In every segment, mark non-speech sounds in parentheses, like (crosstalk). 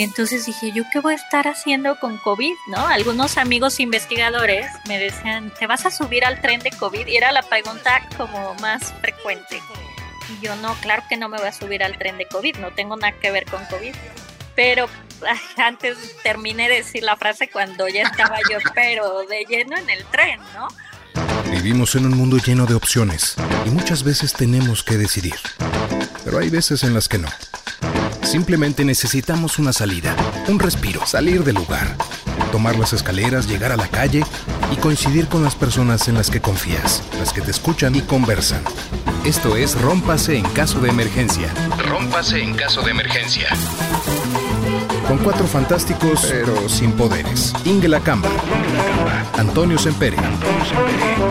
Entonces dije, ¿yo qué voy a estar haciendo con COVID? ¿No? Algunos amigos investigadores me decían, ¿te vas a subir al tren de COVID? Y era la pregunta como más frecuente. Y yo no, claro que no me voy a subir al tren de COVID, no tengo nada que ver con COVID. Pero antes terminé de decir la frase cuando ya estaba yo, (laughs) pero de lleno en el tren, ¿no? Vivimos en un mundo lleno de opciones y muchas veces tenemos que decidir. Pero hay veces en las que no. Simplemente necesitamos una salida, un respiro, salir del lugar, tomar las escaleras, llegar a la calle y coincidir con las personas en las que confías, las que te escuchan y conversan. Esto es Rómpase en caso de emergencia. Rómpase en caso de emergencia. Con cuatro fantásticos, pero sin poderes. Ingela Camba, Antonio Sempere,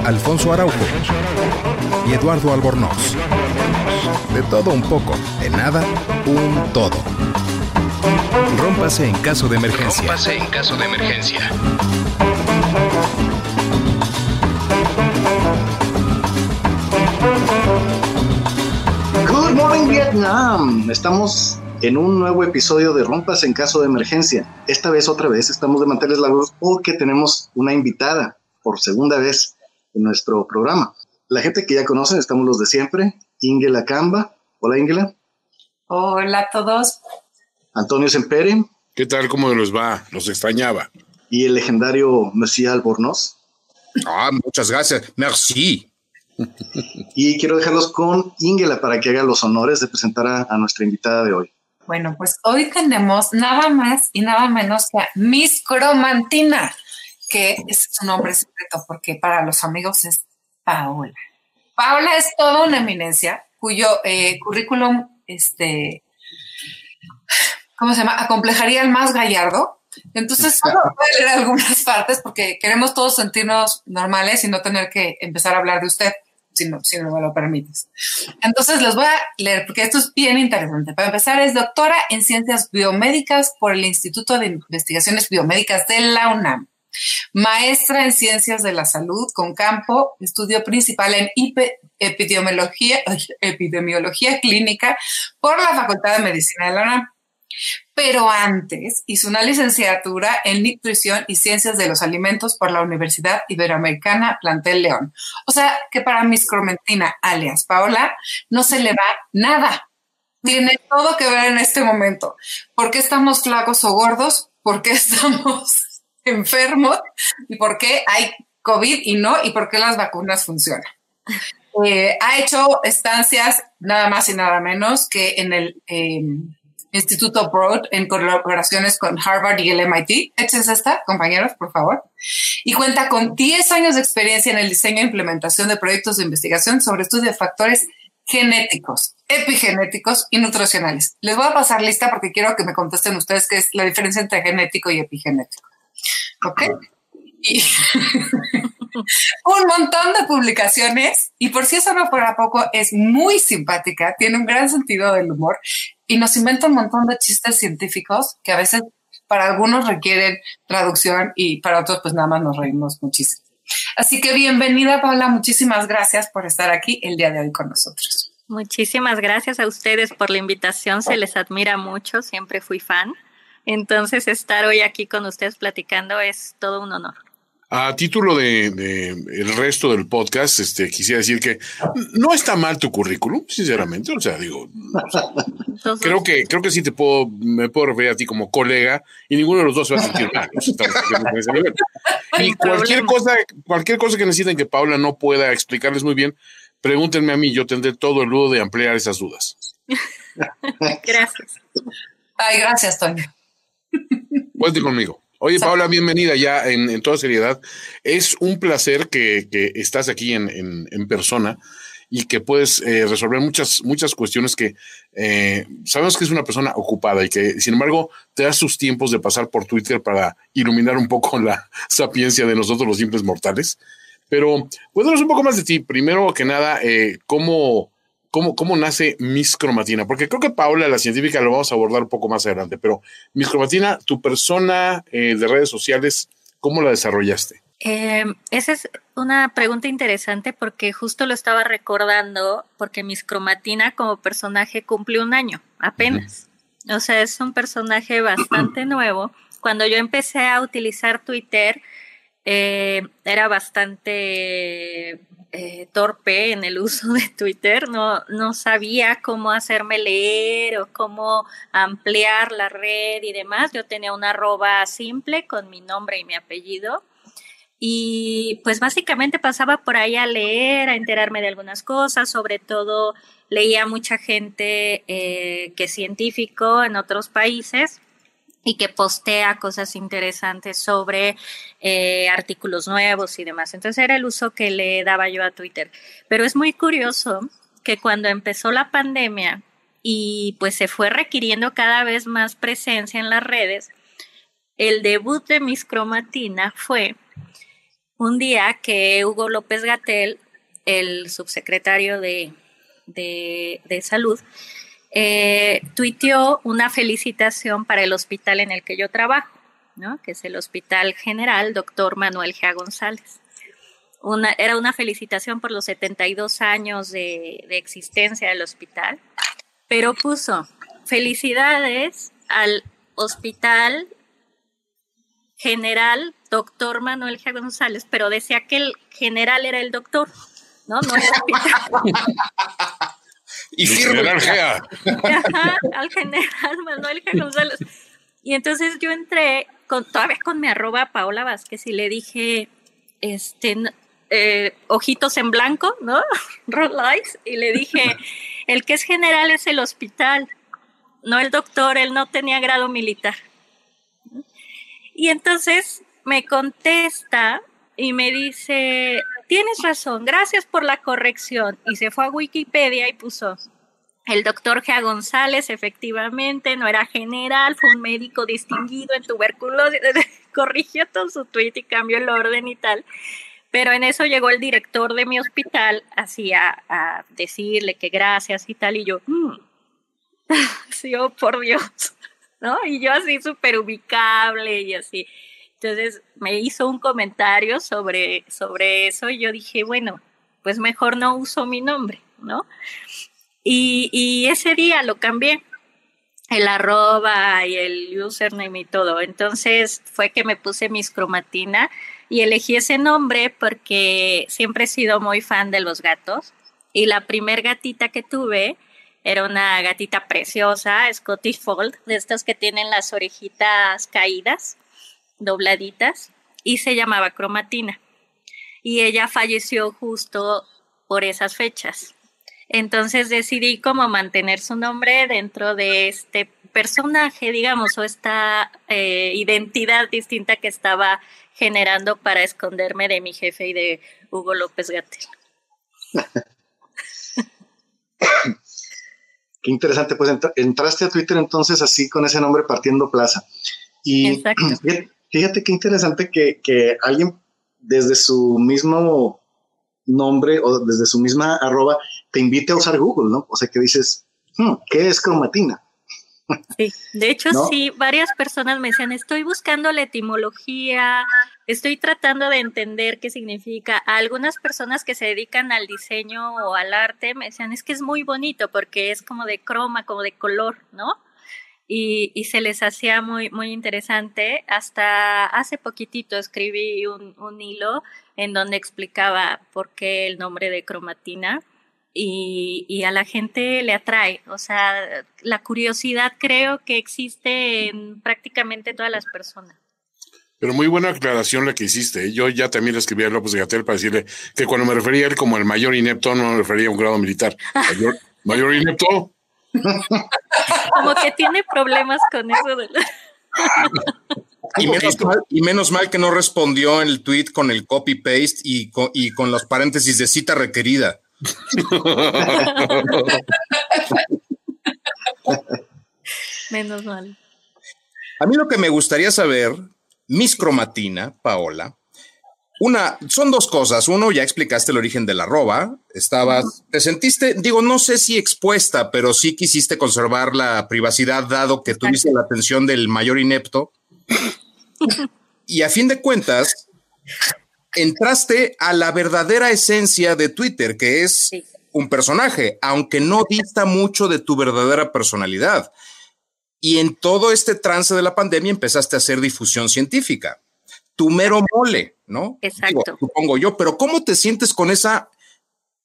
Alfonso Araujo y Eduardo Albornoz. De todo un poco, de nada, un todo. Rómpase en caso de emergencia. Rómpase en caso de emergencia. Good morning Vietnam. Estamos en un nuevo episodio de Rompas en caso de emergencia. Esta vez otra vez estamos de manteles largos porque tenemos una invitada por segunda vez en nuestro programa. La gente que ya conocen, estamos los de siempre. Ingela Camba. Hola Ingela. Hola a todos. Antonio Sempere. ¿Qué tal? ¿Cómo los va? Los extrañaba. Y el legendario Mesía Albornoz. Ah, muchas gracias. Merci. y quiero dejarlos con Ingela para que haga los honores de presentar a nuestra invitada de hoy. Bueno, pues hoy tenemos nada más y nada menos que a Miss Cromantina, que es su nombre secreto porque para los amigos es Paola. Paola es toda una eminencia cuyo eh, currículum, este, ¿cómo se llama? Acomplejaría el más gallardo. Entonces, solo voy a leer algunas partes porque queremos todos sentirnos normales y no tener que empezar a hablar de usted si no, si no me lo permites. Entonces les voy a leer porque esto es bien interesante. Para empezar, es doctora en ciencias biomédicas por el Instituto de Investigaciones Biomédicas de la UNAM. Maestra en ciencias de la salud con campo, estudio principal en epidemiología, epidemiología clínica por la Facultad de Medicina de la UNAM pero antes hizo una licenciatura en nutrición y ciencias de los alimentos por la Universidad Iberoamericana Plantel León. O sea que para Miss Cromentina, alias Paola, no se le va nada. Tiene todo que ver en este momento. ¿Por qué estamos flacos o gordos? ¿Por qué (laughs) estamos enfermos? ¿Y por qué hay COVID y no? ¿Y por qué las vacunas funcionan? Eh, ha hecho estancias nada más y nada menos que en el... Em, Instituto Broad en colaboraciones con Harvard y el MIT. Échense esta, compañeros, por favor. Y cuenta con 10 años de experiencia en el diseño e implementación de proyectos de investigación sobre estudio de factores genéticos, epigenéticos y nutricionales. Les voy a pasar lista porque quiero que me contesten ustedes qué es la diferencia entre genético y epigenético. ¿Ok? Y (laughs) un montón de publicaciones y por si eso no fuera poco, es muy simpática, tiene un gran sentido del humor y nos inventa un montón de chistes científicos que a veces para algunos requieren traducción y para otros pues nada más nos reímos muchísimo. Así que bienvenida Paula, muchísimas gracias por estar aquí el día de hoy con nosotros. Muchísimas gracias a ustedes por la invitación, se les admira mucho, siempre fui fan. Entonces estar hoy aquí con ustedes platicando es todo un honor. A título de, el resto del podcast, este quisiera decir que no está mal tu currículum, sinceramente. O sea, digo, creo que creo que sí te puedo me puedo referir a ti como colega y ninguno de los dos se va a sentir mal. (laughs) y cualquier cosa, cualquier cosa que necesiten que Paula no pueda explicarles muy bien, pregúntenme a mí. Yo tendré todo el ludo de ampliar esas dudas. (laughs) gracias. Ay, gracias, Toño. Cuente conmigo. Oye, Paula, bienvenida ya en, toda seriedad. Es un placer que, estás aquí en, persona y que puedes eh, resolver muchas, muchas cuestiones que eh, sabemos que es una persona ocupada y que, sin embargo, te das sus tiempos de pasar por Twitter para iluminar un poco la (laughs) sapiencia de nosotros los simples mortales. Pero cuéntanos un poco más de ti. Primero que nada, eh, ¿cómo, cómo, cómo nace Miss Cromatina, porque creo que Paula, la científica, lo vamos a abordar un poco más adelante, pero Miss Cromatina, tu persona eh, de redes sociales, ¿cómo la desarrollaste? Eh, esa es una pregunta interesante porque justo lo estaba recordando porque Miss Cromatina como personaje cumple un año apenas. O sea, es un personaje bastante (clears throat) nuevo. Cuando yo empecé a utilizar Twitter, eh, era bastante eh, torpe en el uso de Twitter, no, no sabía cómo hacerme leer o cómo ampliar la red y demás. Yo tenía una arroba simple con mi nombre y mi apellido. Y pues básicamente pasaba por ahí a leer, a enterarme de algunas cosas, sobre todo leía mucha gente eh, que es científico en otros países y que postea cosas interesantes sobre eh, artículos nuevos y demás. Entonces era el uso que le daba yo a Twitter. Pero es muy curioso que cuando empezó la pandemia y pues se fue requiriendo cada vez más presencia en las redes, el debut de Miss Cromatina fue un día que Hugo López Gatel, el subsecretario de, de, de Salud, eh, tuiteó una felicitación para el hospital en el que yo trabajo, ¿no? que es el Hospital General Doctor Manuel G. González. Era una felicitación por los 72 años de, de existencia del hospital, pero puso felicidades al Hospital General Doctor Manuel G. González, pero decía que el general era el doctor, ¿no? No el hospital. (laughs) Y firme. Ajá, al general Manuel G. González. Y entonces yo entré con, todavía con mi arroba Paola Vázquez y le dije, este, eh, ojitos en blanco, ¿no? (laughs) Roll lights. Y le dije, el que es general es el hospital, no el doctor, él no tenía grado militar. Y entonces me contesta y me dice, tienes razón, gracias por la corrección. Y se fue a Wikipedia y puso, el doctor Gea González efectivamente no era general, fue un médico distinguido en tuberculosis. (laughs) Corrigió todo su tweet y cambió el orden y tal. Pero en eso llegó el director de mi hospital así a, decirle que gracias y tal. Y yo, mm". (laughs) sí, oh por Dios, ¿no? Y yo así súper ubicable y así. Entonces me hizo un comentario sobre, sobre eso y yo dije, bueno, pues mejor no uso mi nombre, ¿no? Y, y ese día lo cambié, el arroba y el username y todo. Entonces fue que me puse mis cromatina y elegí ese nombre porque siempre he sido muy fan de los gatos y la primer gatita que tuve era una gatita preciosa, Scottish Fold, de estas que tienen las orejitas caídas dobladitas y se llamaba Cromatina. Y ella falleció justo por esas fechas. Entonces decidí como mantener su nombre dentro de este personaje, digamos, o esta eh, identidad distinta que estaba generando para esconderme de mi jefe y de Hugo López Gatel. (coughs) Qué interesante, pues entraste a Twitter entonces así con ese nombre partiendo plaza. Y Exacto. Fíjate qué interesante que, que alguien desde su mismo nombre o desde su misma arroba te invite a usar Google, ¿no? O sea, que dices, hmm, ¿qué es cromatina? Sí, de hecho sí, varias personas me decían, estoy buscando la etimología, estoy tratando de entender qué significa. algunas personas que se dedican al diseño o al arte me decían, es que es muy bonito porque es como de croma, como de color, ¿no? Y, se les hacía muy, muy interesante. Hasta hace poquitito escribí un, un, hilo en donde explicaba por qué el nombre de cromatina y, y, a la gente le atrae. O sea, la curiosidad creo que existe en prácticamente todas las personas. Pero muy buena aclaración la que hiciste. ¿eh? Yo ya también le escribí a López de Gatel para decirle que cuando me refería a él como el mayor inepto, no me refería a un grado militar. Mayor, mayor inepto (laughs) como que tiene problemas con eso de y, menos mal, que no respondió el tweet con el copy paste y con, y con los paréntesis de cita requerida. (laughs) menos mal. A mí lo que me gustaría saber, Miss Cromatina, Paola, una, son dos cosas. Uno, ya explicaste el origen de la arroba. Estabas, te sentiste, digo, no sé si expuesta, pero sí quisiste conservar la privacidad, dado que tuviste la atención del mayor inepto. (laughs) y a fin de cuentas, entraste a la verdadera esencia de Twitter, que es un personaje, aunque no dista mucho de tu verdadera personalidad. y en todo este trance de la pandemia empezaste a hacer difusión científica. Tu mero mole, ¿no? Exacto. supongo yo, pero ¿cómo te sientes con esa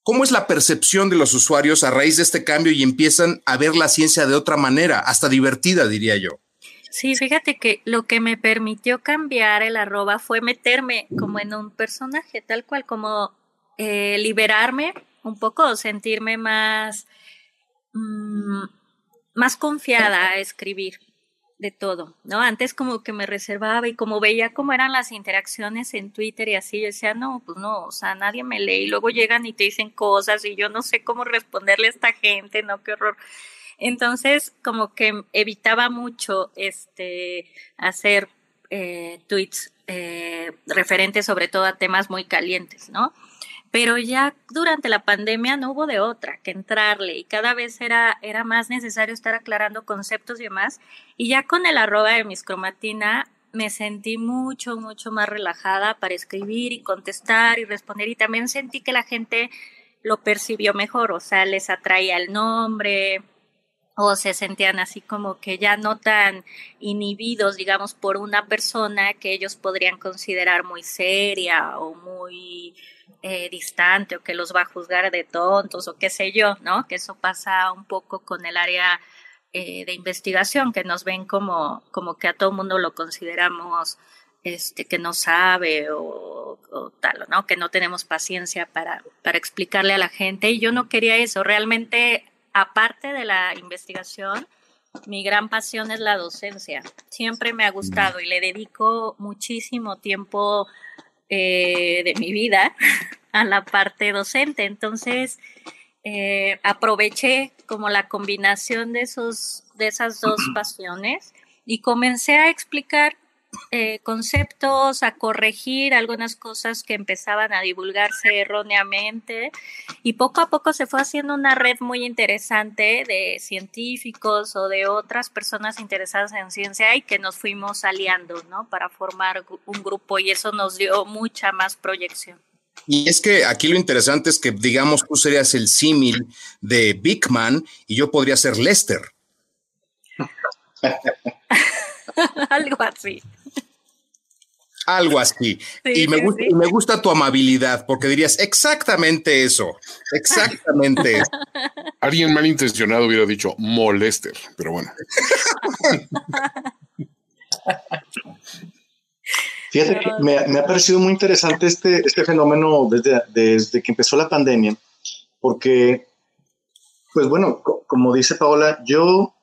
¿Cómo es la percepción de los usuarios a raíz de este cambio y empiezan a ver la ciencia de otra manera, hasta divertida, diría yo? Sí, fíjate que lo que me permitió cambiar el arroba fue meterme como en un personaje, tal cual, como eh, liberarme un poco, sentirme más, mm, más confiada a escribir de todo, ¿no? Antes como que me reservaba y como veía cómo eran las interacciones en Twitter y así, yo decía, no, pues no, o sea, nadie me lee y luego llegan y te dicen cosas y yo no sé cómo responderle a esta gente, ¿no? Qué horror. Entonces, como que evitaba mucho este hacer eh, tweets eh, referentes sobre todo a temas muy calientes, ¿no? Pero ya durante la pandemia no hubo de otra que entrarle y cada vez era, era más necesario estar aclarando conceptos y demás. Y ya con el arroba de mis cromatina me sentí mucho, mucho más relajada para escribir y contestar y responder y también sentí que la gente lo percibió mejor, o sea, les atraía el nombre, o se sentían así como que ya no tan inhibidos, digamos, por una persona que ellos podrían considerar muy seria o muy eh, distante o que los va a juzgar de tontos o qué sé yo, ¿no? Que eso pasa un poco con el área eh, de investigación, que nos ven como, como que a todo mundo lo consideramos este, que no sabe o, o, tal, ¿no? Que no tenemos paciencia para, para explicarle a la gente. Y yo no quería eso. Realmente aparte de la investigación, mi gran pasión es la docencia. Siempre me ha gustado y le dedico muchísimo tiempo eh, de mi vida (laughs) a la parte docente. Entonces, eh, aproveché como la combinación de, esos, de esas dos pasiones y comencé a explicar eh, conceptos, a corregir algunas cosas que empezaban a divulgarse erróneamente y poco a poco se fue haciendo una red muy interesante de científicos o de otras personas interesadas en ciencia y que nos fuimos aliando, ¿no? Para formar un grupo y eso nos dio mucha más proyección. Y es que aquí lo interesante es que, digamos, tú serías el símil de Big Man y yo podría ser Lester. (laughs) (laughs) Algo así. Algo así. y, me gusta, me gusta tu amabilidad, porque dirías exactamente eso. Exactamente eso. (laughs) Alguien malintencionado hubiera dicho molester, pero bueno. (laughs) Fíjate que me, ha parecido muy interesante este, este fenómeno desde, desde que empezó la pandemia, porque, pues bueno, como dice Paola, yo,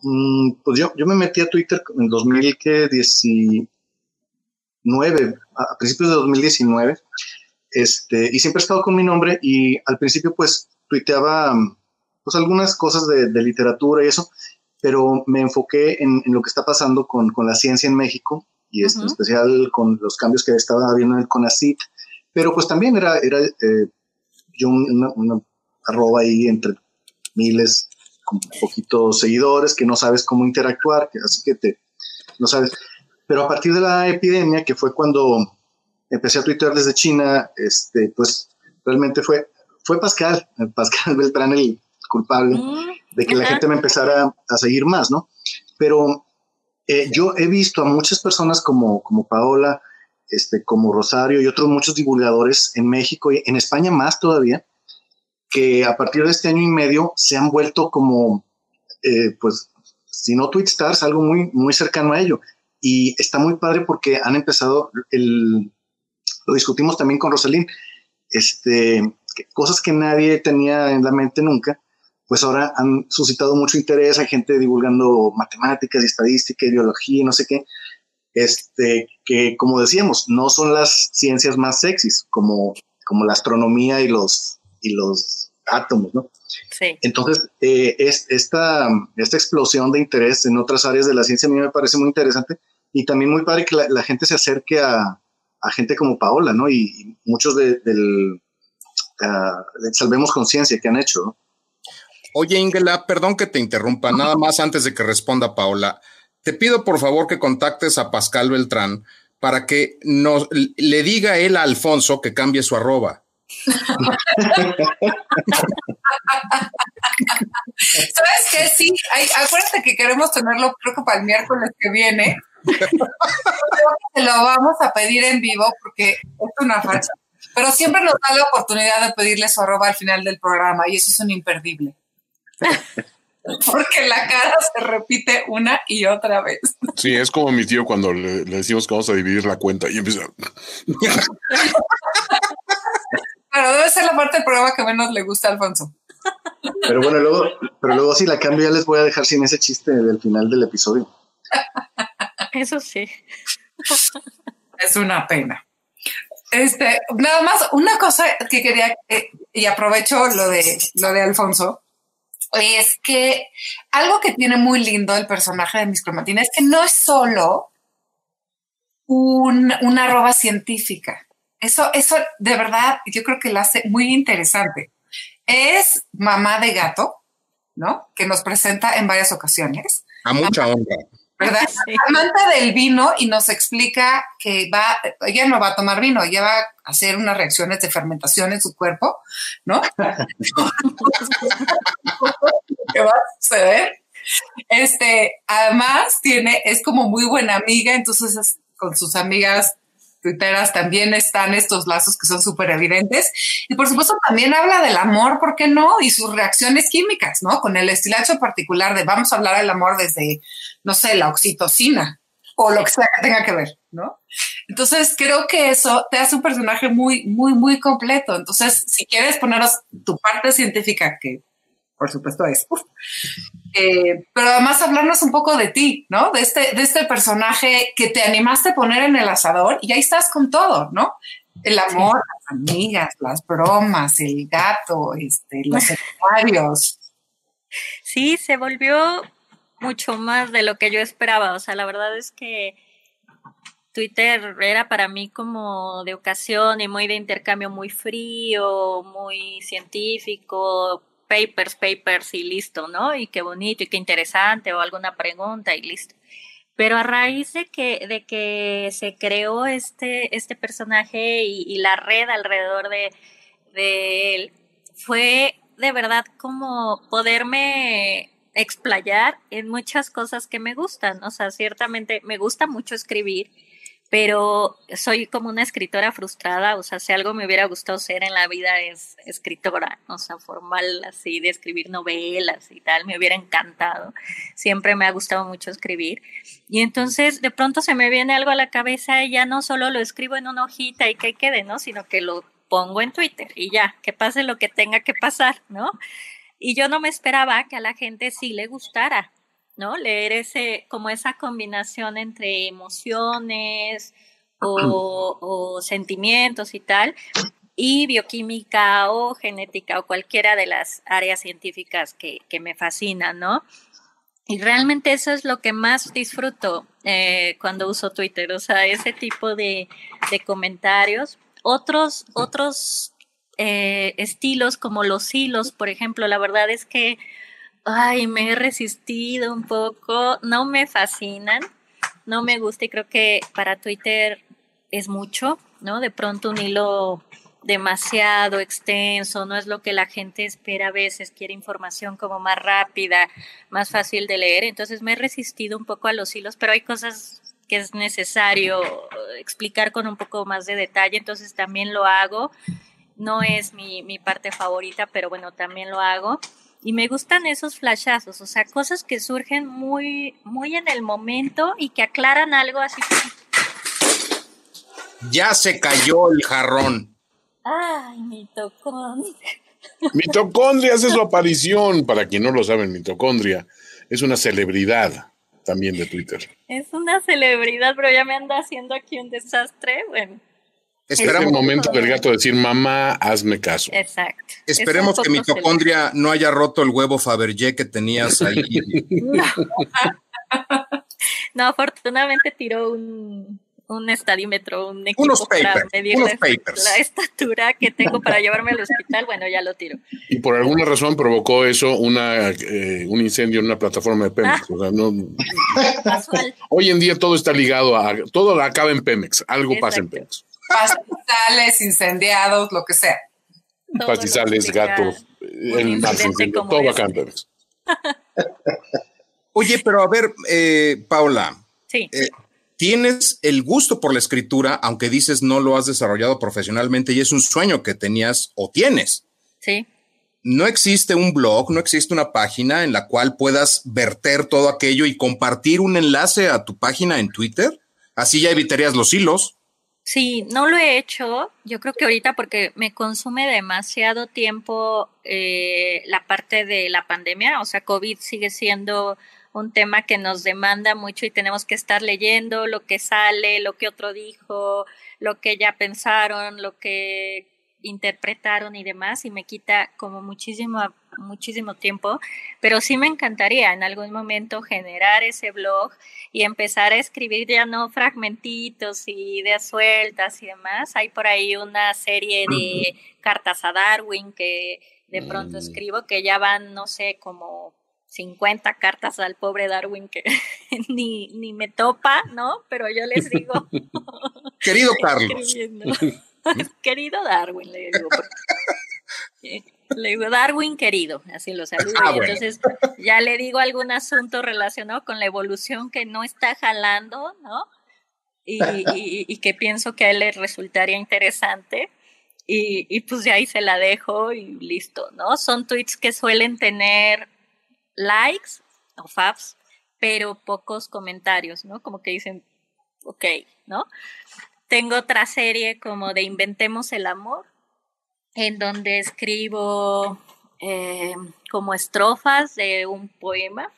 pues yo, yo me metí a Twitter en 2019 a principios de 2019, este, y siempre he estado con mi nombre y al principio pues tuiteaba pues algunas cosas de, literatura y eso, pero me enfoqué en, lo que está pasando con, la ciencia en México y este, en especial con los cambios que estaba habiendo en el CONACIT, pero pues también era, era eh, yo una, arroba ahí entre miles, con poquitos seguidores, que no sabes cómo interactuar, así que te, no sabes. Pero a partir de la epidemia, que fue cuando empecé a tuitear desde China, este, pues realmente fue, fue Pascal, Pascal (laughs) Beltrán el culpable mm, de que la gente me empezara a seguir más, ¿no? Pero eh, yo he visto a muchas personas como, como Paola, este, como Rosario y otros muchos divulgadores en México y en España más todavía, que a partir de este año y medio se han vuelto como, eh, pues, si no Twitstars, algo muy, muy cercano a ello. Y está muy padre porque han empezado, el, lo discutimos también con Rosalín, este, cosas que nadie tenía en la mente nunca, pues ahora han suscitado mucho interés, hay gente divulgando matemáticas, estadística, ideología, no sé qué, este, que como decíamos, no son las ciencias más sexys, como, como la astronomía y los, y los átomos, ¿no? Sí. Entonces, eh, es, esta, esta explosión de interés en otras áreas de la ciencia a mí me parece muy interesante y también muy padre que la, gente se acerque a, gente como Paola, ¿no? Y, muchos de, del Salvemos Conciencia que han hecho, Oye, Ingela, perdón que te interrumpa, nada más antes de que responda Paola. Te pido por favor que contactes a Pascal Beltrán para que nos, le diga él a Alfonso que cambie su arroba. ¿Sabes qué? Sí, acuérdate que queremos tenerlo, creo que para el miércoles que viene. lo vamos a pedir en vivo porque es una facha. Pero siempre nos da la oportunidad de pedirle su arroba al final del programa y eso es un imperdible. Porque la cara se repite una y otra vez. Sí, es como mi tío cuando le, decimos que vamos a dividir la cuenta y empieza. Pero debe ser la parte del programa que menos le gusta a Alfonso. Pero bueno, luego, pero luego si la cambio ya les voy a dejar sin ese chiste del final del episodio. Eso sí. Es una pena. Este, nada más, una cosa que quería, eh, y aprovecho lo de lo de Alfonso, es que algo que tiene muy lindo el personaje de Miss Cromatina es que no es solo un, una arroba científica. Eso, eso de verdad yo creo que lo hace muy interesante. Es mamá de gato, ¿no? Que nos presenta en varias ocasiones. A mucha honra. ¿verdad? (laughs) Amante del vino y nos explica que va, ella no va a tomar vino, ella va a hacer unas reacciones de fermentación en su cuerpo, ¿no? (laughs) ¿Qué va a suceder? Este, además tiene, es como muy buena amiga, entonces con sus amigas tuiteras también están estos lazos que son súper evidentes. Y por supuesto también habla del amor, ¿por qué no? Y sus reacciones químicas, ¿no? Con el estilacho particular de vamos a hablar del amor desde, no sé, la oxitocina o lo que sea que tenga que ver, ¿no? Entonces creo que eso te hace un personaje muy, muy, muy completo. Entonces, si quieres poneros tu parte científica, que por supuesto es, eh, pero además hablarnos un poco de ti, ¿no? De este, de este personaje que te animaste a poner en el asador y ahí estás con todo, ¿no? El amor, las amigas, las bromas, el gato, este, los (laughs) secundarios. Sí, se volvió mucho más de lo que yo esperaba. O sea, la verdad es que Twitter era para mí como de ocasión y muy de intercambio muy frío, muy científico, papers, papers y listo, ¿no? Y qué bonito y qué interesante o alguna pregunta y listo. Pero a raíz de que, de que se creó este, este personaje y, la red alrededor de, de él, fue de verdad como poderme explayar en muchas cosas que me gustan. O sea, ciertamente me gusta mucho escribir pero soy como una escritora frustrada, o sea, si algo me hubiera gustado ser en la vida es escritora, o sea, formal así, de escribir novelas y tal, me hubiera encantado, siempre me ha gustado mucho escribir, y entonces de pronto se me viene algo a la cabeza y ya no solo lo escribo en una hojita y que quede, ¿no? Sino que lo pongo en Twitter y ya, que pase lo que tenga que pasar, ¿no? Y yo no me esperaba que a la gente sí le gustara, ¿no? Leer ese, como esa combinación entre emociones (clears throat) o, sentimientos y tal, y bioquímica o genética o cualquiera de las áreas científicas que, me fascinan, ¿no? Y realmente eso es lo que más disfruto eh, cuando uso Twitter, o sea, ese tipo de, comentarios. Otros, otros eh, estilos como los hilos, por ejemplo, la verdad es que ay, me he resistido un poco, no me fascinan, no me gusta y creo que para Twitter es mucho, ¿no? De pronto un hilo demasiado extenso, no es lo que la gente espera a veces, quiere información como más rápida, más fácil de leer, entonces me he resistido un poco a los hilos, pero hay cosas que es necesario explicar con un poco más de detalle, entonces también lo hago, no es mi, mi parte favorita, pero bueno, también lo hago y me gustan esos flashazos, o sea, cosas que surgen muy, muy en el momento y que aclaran algo así. Ya se cayó el jarrón. Ay, mitocondria. (laughs) Mitocondria hace su aparición, para quien no lo sabe, mitocondria es una celebridad también de Twitter. Es una celebridad, pero ya me anda haciendo aquí un desastre. Bueno, Esperamos un momento del gato decir, mamá, hazme caso. Exacto. Esperemos que mitocondria no haya roto el huevo Fabergé que tenías ahí. (laughs) no. afortunadamente tiró un, un estadímetro, un equipo unos para medir la, estatura que tengo para llevarme al hospital, bueno, ya lo tiro. Y por alguna razón provocó eso una, eh, un incendio en una plataforma de Pemex. Ah. O sea, no, hoy en día todo está ligado a, todo acaba en Pemex, algo pasa en Pemex pastizales, incendiados, lo que sea. Pastizales, gatos, el todo acá Oye, pero a ver, eh, Paula. Sí. Eh, tienes el gusto por la escritura, aunque dices no lo has desarrollado profesionalmente y es un sueño que tenías o tienes. Sí. No existe un blog, no existe una página en la cual puedas verter todo aquello y compartir un enlace a tu página en Twitter. Así ya evitarías los hilos. Sí, no lo he hecho. Yo creo que ahorita porque me consume demasiado tiempo eh, la parte de la pandemia. O sea, COVID sigue siendo un tema que nos demanda mucho y tenemos que estar leyendo lo que sale, lo que otro dijo, lo que ya pensaron, lo que interpretaron y demás y me quita como muchísimo muchísimo tiempo, pero sí me encantaría en algún momento generar ese blog y empezar a escribir ya no fragmentitos y ideas sueltas y demás. Hay por ahí una serie de cartas a Darwin que de pronto mm. escribo que ya van, no sé, como 50 cartas al pobre Darwin que (laughs) ni, ni me topa, ¿no? Pero yo les digo. (laughs) Querido (laughs) Carlos. querido Darwin, le digo. Le digo, Darwin querido, así lo saludo. Ah, y entonces ya le digo algún asunto relacionado con la evolución que no está jalando, ¿no? (laughs) Y, y, que pienso que a él le resultaría interesante. Y, y, pues ya ahí se la dejo y listo, ¿no? Son tweets que suelen tener likes o faps, pero pocos comentarios, ¿no? Como que dicen, ok, ¿no? Tengo otra serie como de Inventemos el Amor, en donde escribo eh, como estrofas de un poema,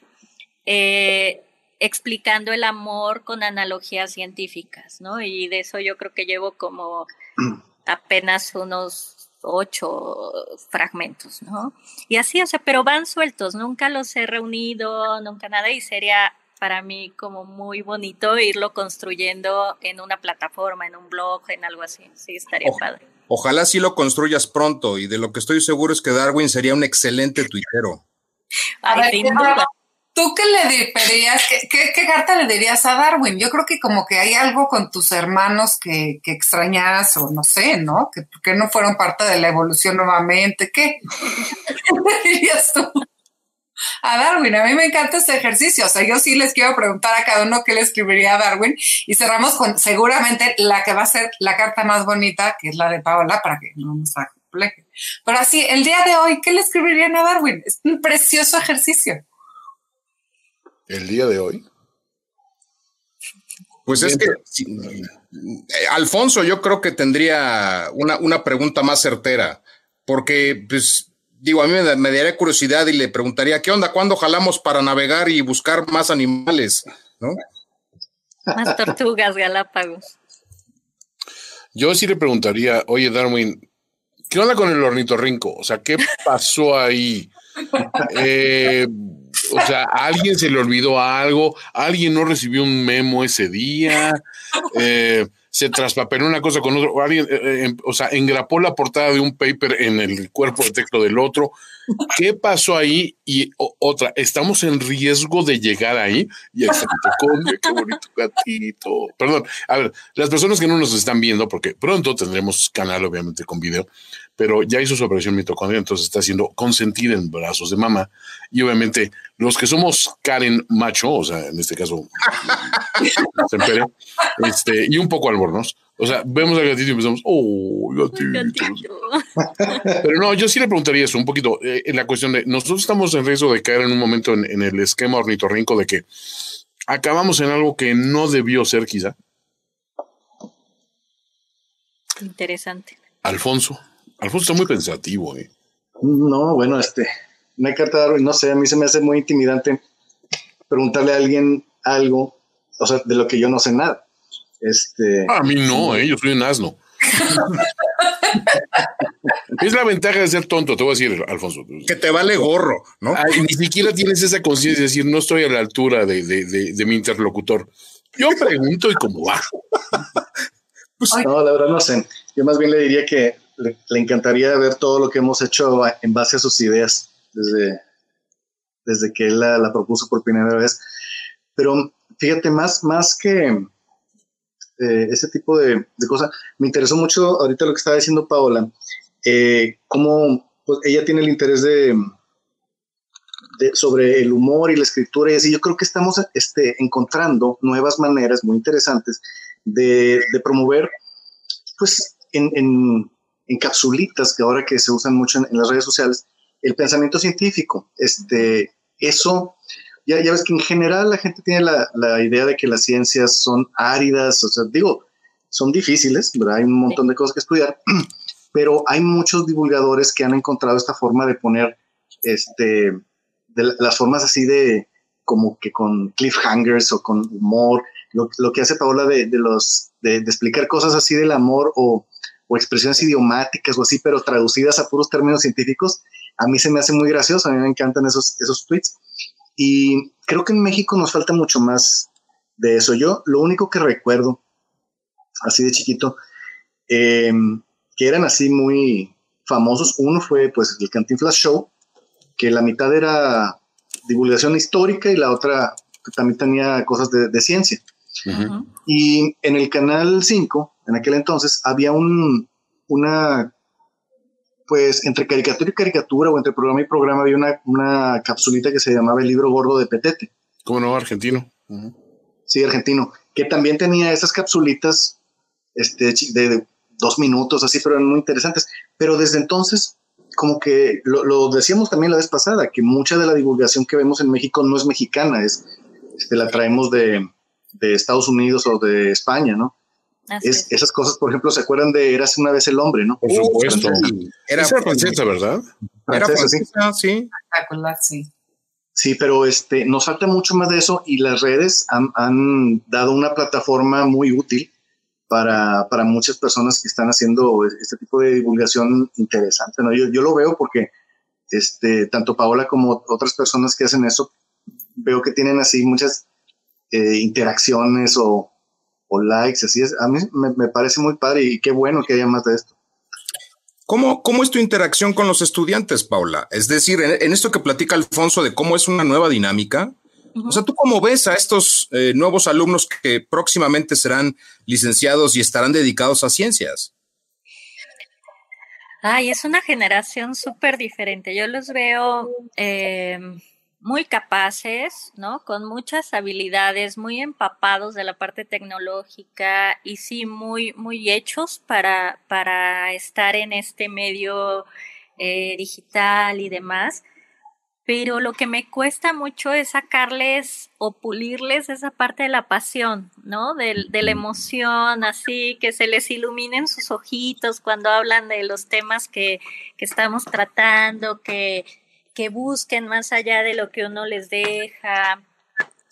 eh, explicando el amor con analogías científicas, ¿no? Y de eso yo creo que llevo como (clears throat) apenas unos ocho fragmentos, ¿no? Y así, o sea, pero van sueltos, nunca los he reunido, nunca nada, y sería para mí como muy bonito irlo construyendo en una plataforma, en un blog, en algo así. Sí, estaría padre. Ojalá sí lo construyas pronto y de lo que estoy seguro es que Darwin sería un excelente tuitero. ¿Tú qué le dirías, qué, carta le dirías a Darwin? Yo creo que como que hay algo con tus hermanos que, que extrañas o no sé, ¿no? Que, que no fueron parte de la evolución nuevamente. ¿Qué? (laughs) ¿Qué le dirías tú? A Darwin. A mí me encanta este ejercicio. O sea, yo sí les quiero preguntar a cada uno qué le escribiría a Darwin y cerramos con seguramente la que va a ser la carta más bonita, que es la de Paola, para que no nos compleje. Pero así, el día de hoy, ¿qué le escribirían a Darwin? Es un precioso ejercicio. El día de hoy. Pues es que eh, Alfonso, yo creo que tendría una, una pregunta más certera, porque pues digo, a mí me, daría curiosidad y le preguntaría, ¿qué onda? ¿Cuándo jalamos para navegar y buscar más animales? ¿No? Más tortugas Galápagos. Yo sí le preguntaría, oye, Darwin, ¿qué onda con el ornitorrinco? O sea, ¿qué pasó ahí? Eh, o sea, ¿a alguien se le olvidó algo? ¿Alguien no recibió un memo ese día? Eh, se traspapeló una cosa con otro, alguien, eh, eh, em, o sea, engrapó la portada de un paper en el cuerpo de texto del otro. ¿Qué pasó ahí? Y otra, estamos en riesgo de llegar ahí. Y el conde, qué bonito gatito. Perdón, a ver, las personas que no nos están viendo, porque pronto tendremos canal, obviamente, con video, pero ya hizo su operación mitocondria, entonces está siendo consentida en brazos de mamá. Y obviamente, los que somos Karen macho, o sea, en este caso, (laughs) este, y un poco albornoz, o sea, vemos al gatito y empezamos, oh, gatito. (laughs) Pero no, yo sí le preguntaría eso un poquito, eh, en la cuestión de, nosotros estamos en riesgo de caer en un momento en, en el esquema ornitorrinco de que acabamos en algo que no debió ser quizá. Interesante. Alfonso. Alfonso está muy pensativo, ¿eh? No, bueno, este, una carta de Darwin, no sé, a mí se me hace muy intimidante preguntarle a alguien algo, o sea, de lo que yo no sé nada. Este. A mí no, ¿eh? Yo soy un asno. es la ventaja de ser tonto, te voy a decir, Alfonso. Que te vale gorro, ¿no? ni siquiera tienes esa conciencia de decir, no estoy a la altura de, de, mi interlocutor. Yo pregunto y cómo va. no, la verdad no sé. Yo más bien le diría que le, encantaría ver todo lo que hemos hecho en base a sus ideas desde, desde que él la, propuso por primera vez. Pero fíjate, más, más que eh, ese tipo de, cosas, me interesó mucho ahorita lo que estaba diciendo Paola, eh, cómo pues, ella tiene el interés de, sobre el humor y la escritura y así, yo creo que estamos este, encontrando nuevas maneras muy interesantes de, promover, pues, en, en, capsulitas que ahora que se usan mucho en, las redes sociales, el pensamiento científico. Este, eso, ya, ya ves que en general la gente tiene la, la idea de que las ciencias son áridas, o sea, digo, son difíciles. Hay un montón de cosas que estudiar, (clears throat) pero hay muchos divulgadores que han encontrado esta forma de poner este, de las formas así de como que con cliffhangers o con humor, lo, lo que hace Paola de, de los, de, explicar cosas así del amor o, o, expresiones idiomáticas o así, pero traducidas a puros términos científicos, a mí se me hace muy gracioso, a mí me encantan esos, esos tweets. Y creo que en México nos falta mucho más de eso. Yo lo único que recuerdo, así de chiquito, eh, que eran así muy famosos, uno fue pues el Cantinflas Show, que la mitad era divulgación histórica y la otra también tenía cosas de, ciencia. Y en el canal 5, en aquel entonces, había un, una, pues entre caricatura y caricatura o entre programa y programa había una, una capsulita que se llamaba El libro gordo de Petete. ¿Cómo no? Argentino. Sí, argentino. Que también tenía esas capsulitas este, de dos minutos, así, pero eran muy interesantes. Pero desde entonces como que lo, decíamos también la vez pasada, que mucha de la divulgación que vemos en México no es mexicana, es, este, la traemos de, Estados Unidos o de España, ¿no? Es, esas cosas, por ejemplo, ¿se acuerdan de Eras una vez el hombre, no? Por supuesto. era francesa, ¿verdad? Era francesa, sí. sí. Sí, pero este, nos falta mucho más de eso y las redes han, han dado una plataforma muy útil para, para, muchas personas que están haciendo este tipo de divulgación interesante. ¿no? Yo, yo, lo veo porque este, tanto Paola como otras personas que hacen eso, veo que tienen así muchas eh, interacciones o, o, likes, así es. A mí me, me, parece muy padre y qué bueno que haya más de esto. ¿Cómo, ¿Cómo es tu interacción con los estudiantes, Paula? Es decir, en, en esto que platica Alfonso de cómo es una nueva dinámica, o sea, ¿tú cómo ves a estos eh, nuevos alumnos que próximamente serán licenciados y estarán dedicados a ciencias? Ay, es una generación súper diferente. Yo los veo eh, muy capaces, ¿no? Con muchas habilidades, muy empapados de la parte tecnológica y sí, muy, muy hechos para, para estar en este medio eh, digital y demás pero lo que me cuesta mucho es sacarles o pulirles esa parte de la pasión, ¿no? De, la emoción, así, que se les iluminen sus ojitos cuando hablan de los temas que, que estamos tratando, que, que busquen más allá de lo que uno les deja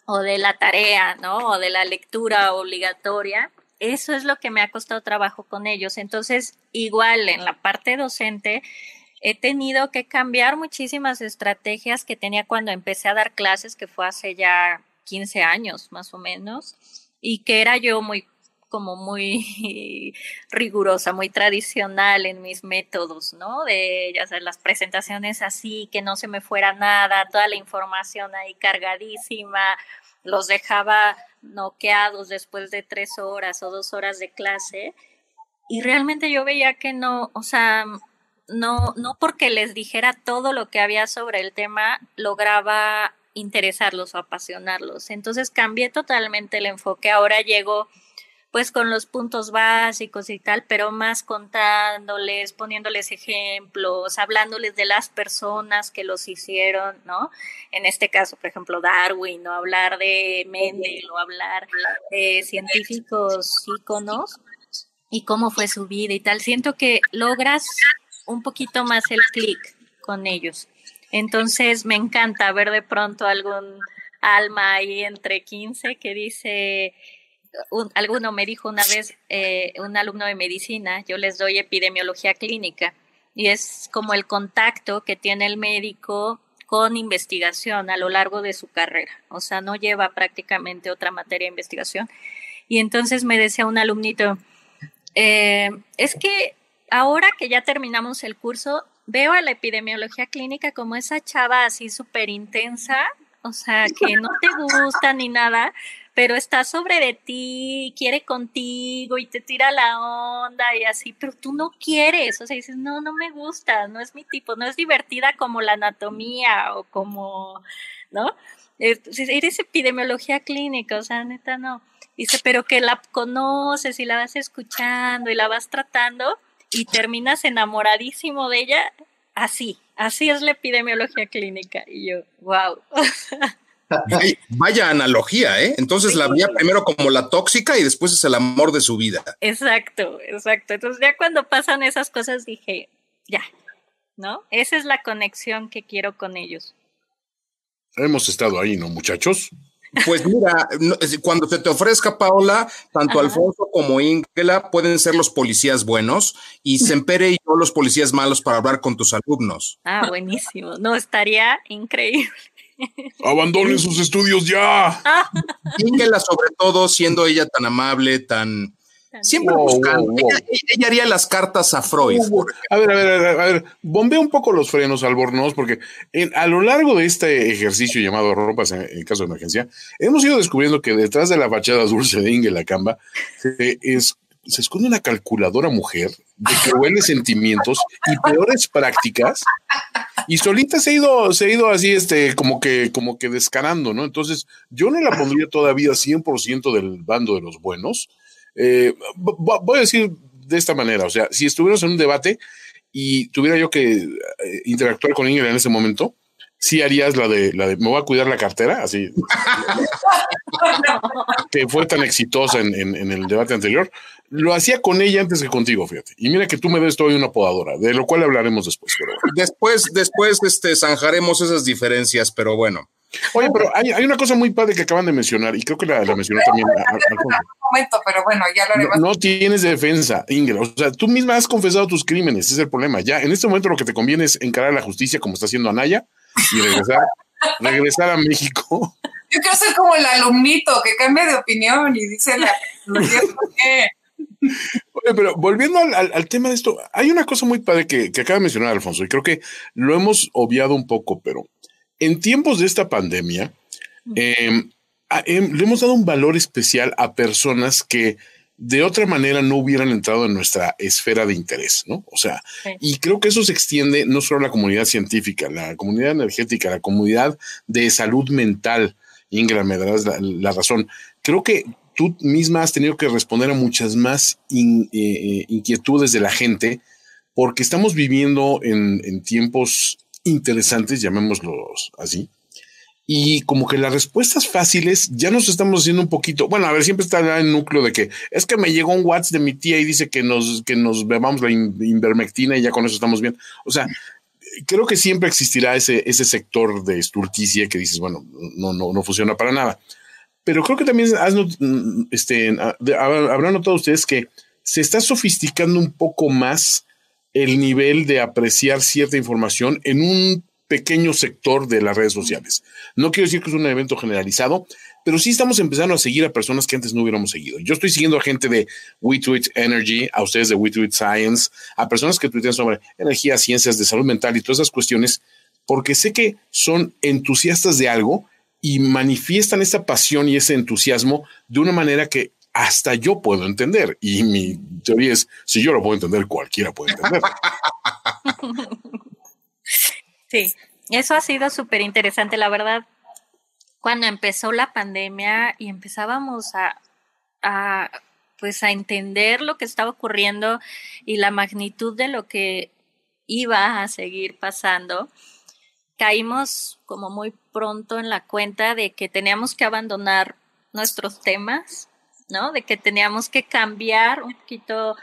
o de la tarea, ¿no? O de la lectura obligatoria. Eso es lo que me ha costado trabajo con ellos. Entonces, igual en la parte docente, he tenido que cambiar muchísimas estrategias que tenía cuando empecé a dar clases, que fue hace ya 15 años más o menos, y que era yo muy como muy (laughs) rigurosa, muy tradicional en mis métodos, ¿no? De ya sabes, las presentaciones así, que no se me fuera nada, toda la información ahí cargadísima, los dejaba noqueados después de tres horas o dos horas de clase. Y realmente yo veía que no, o sea, no, no porque les dijera todo lo que había sobre el tema, lograba interesarlos o apasionarlos. Entonces cambié totalmente el enfoque. Ahora llego pues con los puntos básicos y tal, pero más contándoles, poniéndoles ejemplos, hablándoles de las personas que los hicieron, ¿no? En este caso, por ejemplo, Darwin, o hablar de Mendel, o hablar de científicos íconos y cómo fue su vida y tal. Siento que logras un poquito más el clic con ellos. Entonces me encanta ver de pronto algún alma ahí entre 15 que dice, un, alguno me dijo una vez, eh, un alumno de medicina, yo les doy epidemiología clínica y es como el contacto que tiene el médico con investigación a lo largo de su carrera, o sea, no lleva prácticamente otra materia de investigación. Y entonces me decía un alumnito, eh, es que ahora que ya terminamos el curso, veo a la epidemiología clínica como esa chava así súper intensa, o sea, que no te gusta ni nada, pero está sobre de ti, quiere contigo y te tira la onda y así, pero tú no quieres, o sea, dices, no, no me gusta, no es mi tipo, no es divertida como la anatomía o como, ¿no? Eres epidemiología clínica, o sea, neta no. Dice, pero que la conoces y la vas escuchando y la vas tratando y terminas enamoradísimo de ella, así, así es la epidemiología clínica. Y yo, wow. (laughs) Vaya analogía, ¿eh? Entonces la veía primero como la tóxica y después es el amor de su vida. Exacto, exacto. Entonces ya cuando pasan esas cosas dije, ya, ¿no? Esa es la conexión que quiero con ellos. Hemos estado ahí, ¿no, muchachos? Pues mira, cuando se te ofrezca, Paola, tanto Alfonso como Ingela pueden ser los policías buenos y Sempere y yo los policías malos para hablar con tus alumnos. Ah, buenísimo. No, estaría increíble. Abandonen sus estudios ya. Ingela, sobre todo, siendo ella tan amable, tan. Siempre buscando. Ella, haría las cartas a Freud. a ver, a ver, a ver, bombea un poco los frenos, Albornoz, porque a lo largo de este ejercicio llamado ropas en, caso de emergencia, hemos ido descubriendo que detrás de la fachada dulce de Ingela Camba es se esconde una calculadora mujer de crueles sentimientos y peores prácticas y solita se ha ido, se ha ido así, este, como que, como que descarando, ¿no? Entonces, yo no la pondría todavía 100% del bando de los buenos. Eh, voy a decir de esta manera, o sea, si estuviéramos en un debate y tuviera yo que eh, interactuar con Ingrid en ese momento, sí harías la de, la de me voy a cuidar la cartera, así. (laughs) que fue tan exitosa en, en, el debate anterior. Lo hacía con ella antes que contigo, fíjate. Y mira que tú me ves todavía una podadora, de lo cual hablaremos después. Pero Después, después este, zanjaremos esas diferencias, pero bueno. Oye, pero hay, hay, una cosa muy padre que acaban de mencionar, y creo que la, mencionó también. momento, pero bueno, ya lo haremos. No, tienes defensa, Ingrid. O sea, tú misma has confesado tus crímenes, ese es el problema. Ya, en este momento lo que te conviene es encarar la justicia como está haciendo Anaya y regresar, (laughs) regresar a México. Yo quiero ser como el alumnito que cambia de opinión y dice la Oye, pero volviendo al, tema de esto, hay una cosa muy padre que, acaba de mencionar Alfonso, y creo que lo hemos obviado un poco, pero en tiempos de esta pandemia, em, em, le hemos dado un valor especial a personas que de otra manera no hubieran entrado en nuestra esfera de interés, ¿no? O sea, y creo que eso se extiende no solo a la comunidad científica, la comunidad energética, la comunidad de salud mental. Ingra, me darás la, razón. Creo que tú misma has tenido que responder a muchas más eh, eh, inquietudes de la gente porque estamos viviendo en, tiempos interesantes, llamémoslos así, y como que las respuestas fáciles ya nos estamos haciendo un poquito. Bueno, a ver, siempre está el núcleo de que es que me llegó un WhatsApp de mi tía y dice que nos, que nos bebamos la invermectina y ya con eso estamos bien. O sea, creo que siempre existirá ese, ese sector de estulticia que dices, bueno, no, no, no funciona para nada. Pero creo que también este, habrán notado ustedes que se está sofisticando un poco más el nivel de apreciar cierta información en un pequeño sector de las redes sociales. No quiero decir que es un evento generalizado, pero sí estamos empezando a seguir a personas que antes no hubiéramos seguido. Yo estoy siguiendo a gente de WeTweet Energy, a ustedes de WeTweet Science, a personas que tuitean sobre energía, ciencias de salud mental y todas esas cuestiones, porque sé que son entusiastas de algo y manifiestan esa pasión y ese entusiasmo de una manera que hasta yo puedo entender. Y mi teoría es, si yo lo puedo entender, cualquiera puede entender. (laughs) Sí, eso ha sido súper interesante, la verdad. Cuando empezó la pandemia y empezábamos a, a, pues a entender lo que estaba ocurriendo y la magnitud de lo que iba a seguir pasando, caímos como muy pronto en la cuenta de que teníamos que abandonar nuestros temas, ¿no? De que teníamos que cambiar un poquito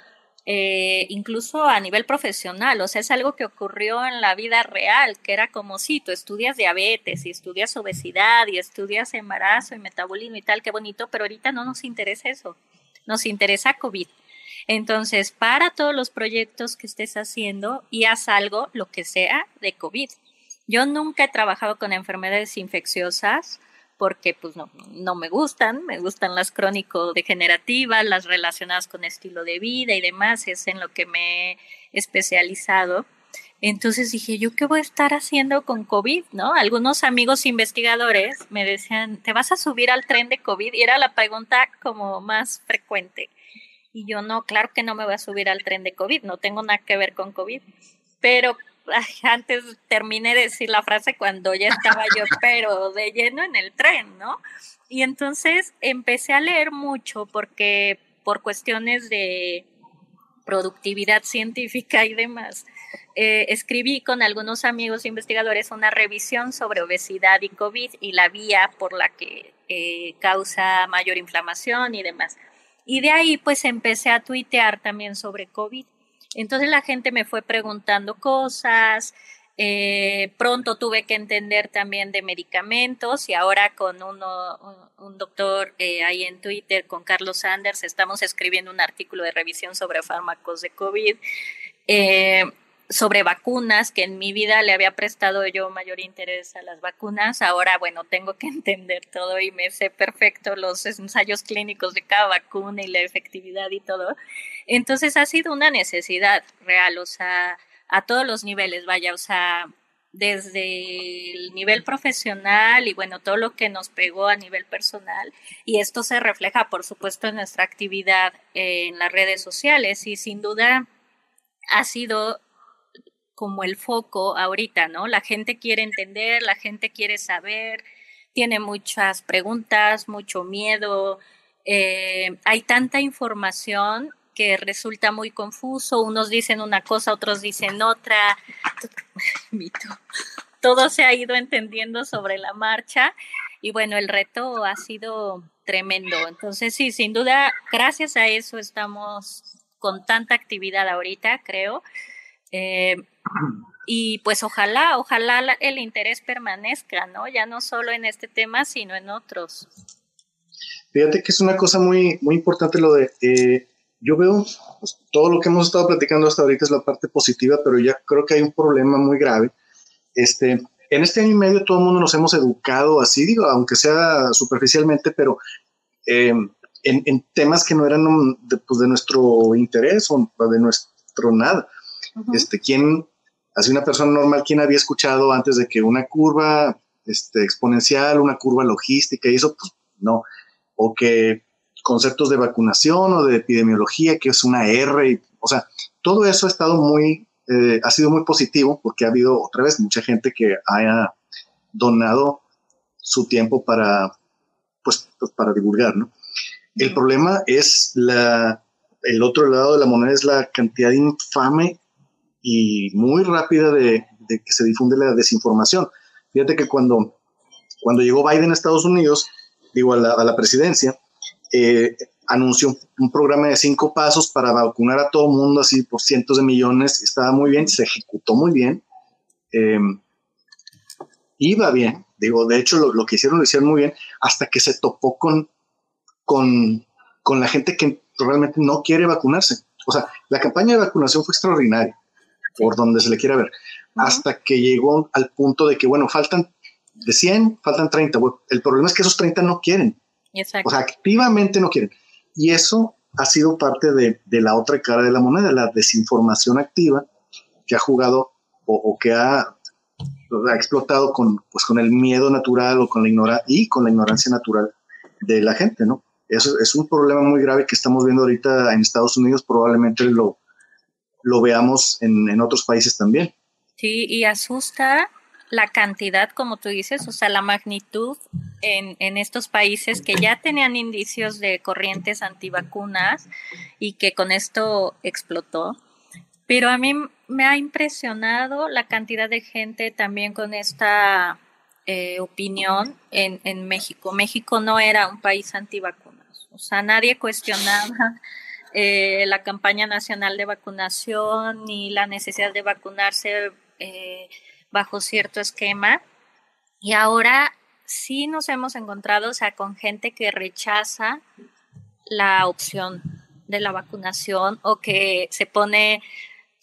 eh, incluso a nivel profesional, o sea, es algo que ocurrió en la vida real, que era como si tú estudias diabetes y estudias obesidad y estudias embarazo y metabolismo y tal, qué bonito, pero ahorita no nos interesa eso, nos interesa COVID. Entonces, para todos los proyectos que estés haciendo y haz algo, lo que sea, de COVID. Yo nunca he trabajado con enfermedades infecciosas, porque pues no, no me gustan, me gustan las crónico-degenerativas, las relacionadas con estilo de vida y demás, es en lo que me he especializado. Entonces dije, ¿yo qué voy a estar haciendo con COVID? ¿No? Algunos amigos investigadores me decían, ¿te vas a subir al tren de COVID? Y era la pregunta como más frecuente. Y yo no, claro que no me voy a subir al tren de COVID, no tengo nada que ver con COVID. Pero antes terminé de decir la frase cuando ya estaba yo, (laughs) pero de lleno en el tren, ¿no? Y entonces empecé a leer mucho porque por cuestiones de productividad científica y demás, eh, escribí con algunos amigos investigadores una revisión sobre obesidad y COVID y la vía por la que eh, causa mayor inflamación y demás. Y de ahí pues empecé a tuitear también sobre COVID. Entonces la gente me fue preguntando cosas, eh, pronto tuve que entender también de medicamentos y ahora con uno, un, doctor eh, ahí en Twitter, con Carlos Sanders, estamos escribiendo un artículo de revisión sobre fármacos de COVID, eh, sobre vacunas, que en mi vida le había prestado yo mayor interés a las vacunas. Ahora, bueno, tengo que (laughs) entender todo y me sé perfecto los ensayos clínicos de cada vacuna y la efectividad y todo. Entonces ha sido una necesidad real, o sea, a todos los niveles, vaya, o sea, desde el nivel profesional y bueno, todo lo que nos pegó a nivel personal. Y esto se refleja, por supuesto, en nuestra actividad en las redes sociales y sin duda ha sido como el foco ahorita, ¿no? La gente quiere entender, la gente quiere saber, tiene muchas preguntas, mucho miedo, eh, hay tanta información que resulta muy confuso, unos dicen una cosa, otros dicen otra, (laughs) todo se ha ido entendiendo sobre la marcha y bueno, el reto ha sido tremendo. Entonces sí, sin duda, gracias a eso estamos con tanta actividad ahorita, creo. Eh, y pues ojalá, ojalá el interés permanezca, ¿no? Ya no solo en este tema, sino en otros. Fíjate que es una cosa muy, muy importante lo de eh, yo veo pues, todo lo que hemos estado platicando hasta ahorita es la parte positiva, pero ya creo que hay un problema muy grave. Este, en este año y medio todo el mundo nos hemos educado así, digo, aunque sea superficialmente, pero em, en, temas que no eran de, pues, de nuestro interés o de nuestro nada. este, ¿Quién, así una persona normal, quién había escuchado antes de que una curva este, exponencial, una curva logística y eso? Pues no. O que conceptos de vacunación o de epidemiología, que es una R, o sea, todo eso ha estado muy, eh, ha sido muy positivo porque ha habido otra vez mucha gente que haya donado su tiempo para, pues, pues para divulgar, ¿no? El problema es la, el otro lado de la moneda es la cantidad infame y muy rápida de, que se difunde la desinformación. Fíjate que cuando, cuando llegó Biden a Estados Unidos, digo, a la, presidencia, eh, anunció un, programa de cinco pasos para vacunar a todo mundo así por cientos de millones. Estaba muy bien, se ejecutó muy bien. Eh, iba bien, digo, de hecho lo, que hicieron lo hicieron muy bien hasta que se topó con, con, con la gente que realmente no quiere vacunarse. O sea, la campaña de vacunación fue extraordinaria, por donde se le quiera ver, hasta que llegó al punto de que, bueno, faltan de 100, faltan 30. el problema es que esos 30 no quieren. O sea, activamente no quieren. Y eso ha sido parte de, la otra cara de la moneda, la desinformación activa que ha jugado o, que ha, ha, explotado con, pues, con el miedo natural o con la ignorancia y con la ignorancia natural de la gente, ¿no? Eso es un problema muy grave que estamos viendo ahorita en Estados Unidos, probablemente lo, lo veamos en, en otros países también. Sí, y asusta la cantidad, como tú dices, o sea, la magnitud en, en, estos países que ya tenían indicios de corrientes antivacunas y que con esto explotó. Pero a mí me ha impresionado la cantidad de gente también con esta eh, opinión en, en México. México no era un país antivacunas, o sea, nadie cuestionaba eh, la campaña nacional de vacunación ni la necesidad de vacunarse. Eh, bajo cierto esquema. Y ahora sí nos hemos encontrado, con gente que rechaza la opción de la vacunación o que se pone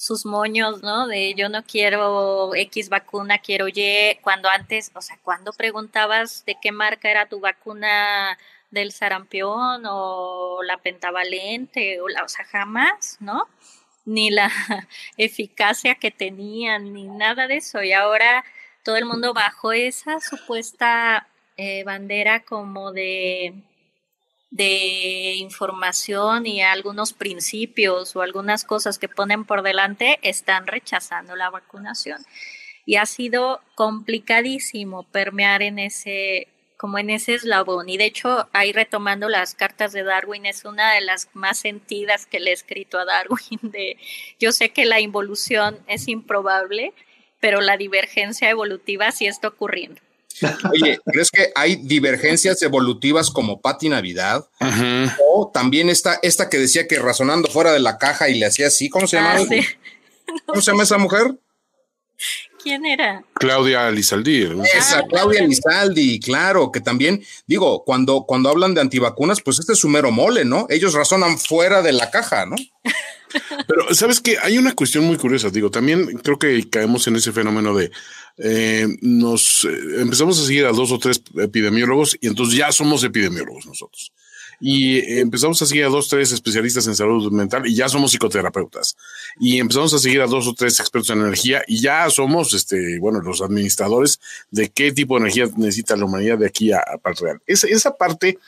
sus moños, ¿no? De yo no quiero X vacuna, quiero Y, cuando antes, o sea, cuando preguntabas de qué marca era tu vacuna del sarampión o la pentavalente, o, la, o sea, jamás, ¿no? ni la (laughs) eficacia que tenían, ni nada de eso. Y ahora todo el mundo bajo esa supuesta eh, bandera como de, de información y algunos principios o algunas cosas que ponen por delante están rechazando la vacunación. Y ha sido complicadísimo permear en ese como en ese eslabón. Y de hecho, ahí retomando las cartas de Darwin, es una de las más sentidas que le he escrito a Darwin. (laughs) De, yo sé que la involución es improbable, pero la divergencia evolutiva sí está ocurriendo. Oye, ¿crees que hay divergencias evolutivas como Patti Navidad? O también está esta que decía que razonando fuera de la caja y le hacía así, ¿cómo se llama? Ah, ¿Cómo se llama esa mujer? ¿Quién era? Claudia Lizaldi. Esa, ah, Claudia Lizaldi, claro, que también, digo, cuando, cuando hablan de antivacunas, pues este es su mero mole, ¿no? Ellos razonan fuera de la caja, ¿no? (laughs) Pero, ¿sabes qué? Hay una cuestión muy curiosa, digo, también creo que caemos en ese fenómeno de eh, nos eh, empezamos a seguir a dos o tres epidemiólogos y entonces ya somos epidemiólogos nosotros y empezamos a seguir a dos, tres especialistas en salud mental y ya somos psicoterapeutas. Y empezamos a seguir a dos o tres expertos en energía y ya somos, este, bueno, los administradores de qué tipo de energía necesita la humanidad de aquí a, parte real. Esa, esa parte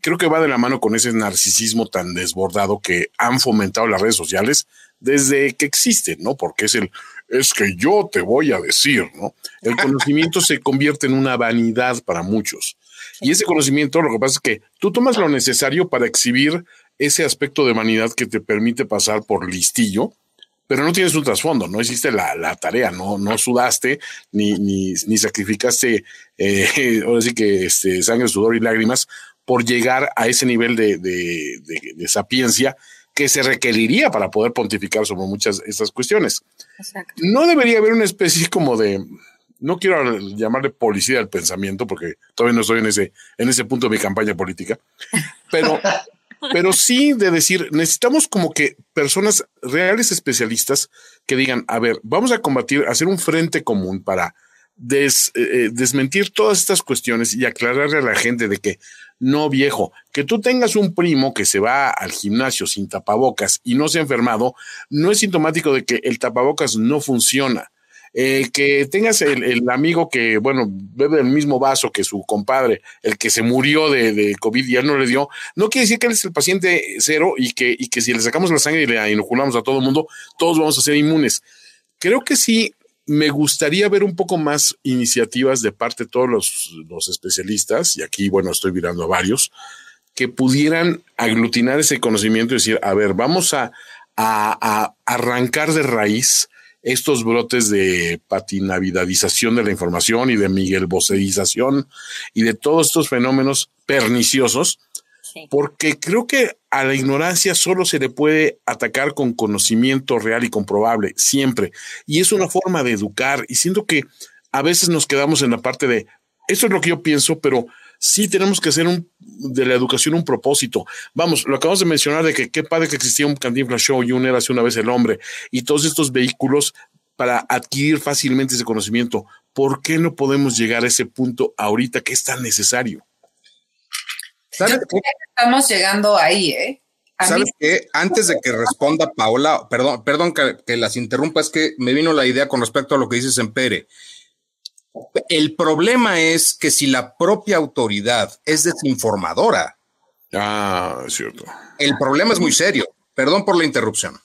creo que va de la mano con ese narcisismo tan desbordado que han fomentado las redes sociales desde que existen, ¿no? Porque es el, es que yo te voy a decir, ¿no? El conocimiento se convierte en una vanidad para muchos. Y ese conocimiento, lo que pasa es que tú tomas lo necesario para exhibir ese aspecto de vanidad que te permite pasar por listillo, pero no tienes un trasfondo, no hiciste la, tarea, no, no sudaste, ni, ni, ni sacrificaste, eh, (laughs) ahora sí que este, sangre, sudor y lágrimas por llegar a ese nivel de, de, de, sapiencia que se requeriría para poder pontificar sobre muchas de estas cuestiones. No debería haber una especie como de, no quiero llamarle policía del pensamiento porque todavía no estoy en ese, en ese punto de mi campaña política, pero, (laughs) pero sí de decir, necesitamos como que personas reales especialistas que digan, a ver, vamos a combatir, hacer un frente común para eh, eh, desmentir todas estas cuestiones y aclararle a la gente de que no viejo, que tú tengas un primo que se va al gimnasio sin tapabocas y no se ha enfermado, no es sintomático de que el tapabocas no funciona que tengas el, amigo que, bueno, bebe el mismo vaso que su compadre, el que se murió de, de, COVID y él no le dio, no quiere decir que él es el paciente cero y que, y que si le sacamos la sangre y le inoculamos a todo el mundo, todos vamos a ser inmunes. Creo que sí, me gustaría ver un poco más iniciativas de parte de todos los, los especialistas, y aquí, bueno, estoy mirando a varios, que pudieran aglutinar ese conocimiento y decir, a ver, vamos a, a, a arrancar de raíz estos brotes de patinavidadización de la información y de Miguel Boceización y de todos estos fenómenos perniciosos, porque creo que a la ignorancia solo se le puede atacar con conocimiento real y comprobable, siempre. Y es una forma de educar y siento que a veces nos quedamos en la parte de, esto es lo que yo pienso, pero sí tenemos que hacer un, de la educación un propósito. Vamos, lo acabamos de mencionar de que qué padre que existía un Cantinflas Show y un Era hace una vez el hombre y todos estos vehículos para adquirir fácilmente ese conocimiento. ¿Por qué no podemos llegar a ese punto ahorita que es tan necesario? Estamos llegando ahí, ¿eh? ¿Sabes qué? Antes de que responda Paola, perdón, perdón que, que, las interrumpa, es que me vino la idea con respecto a lo que dices en Pere. El problema es que si la propia autoridad es desinformadora. Ah, es cierto. El problema es muy serio. Perdón por la interrupción.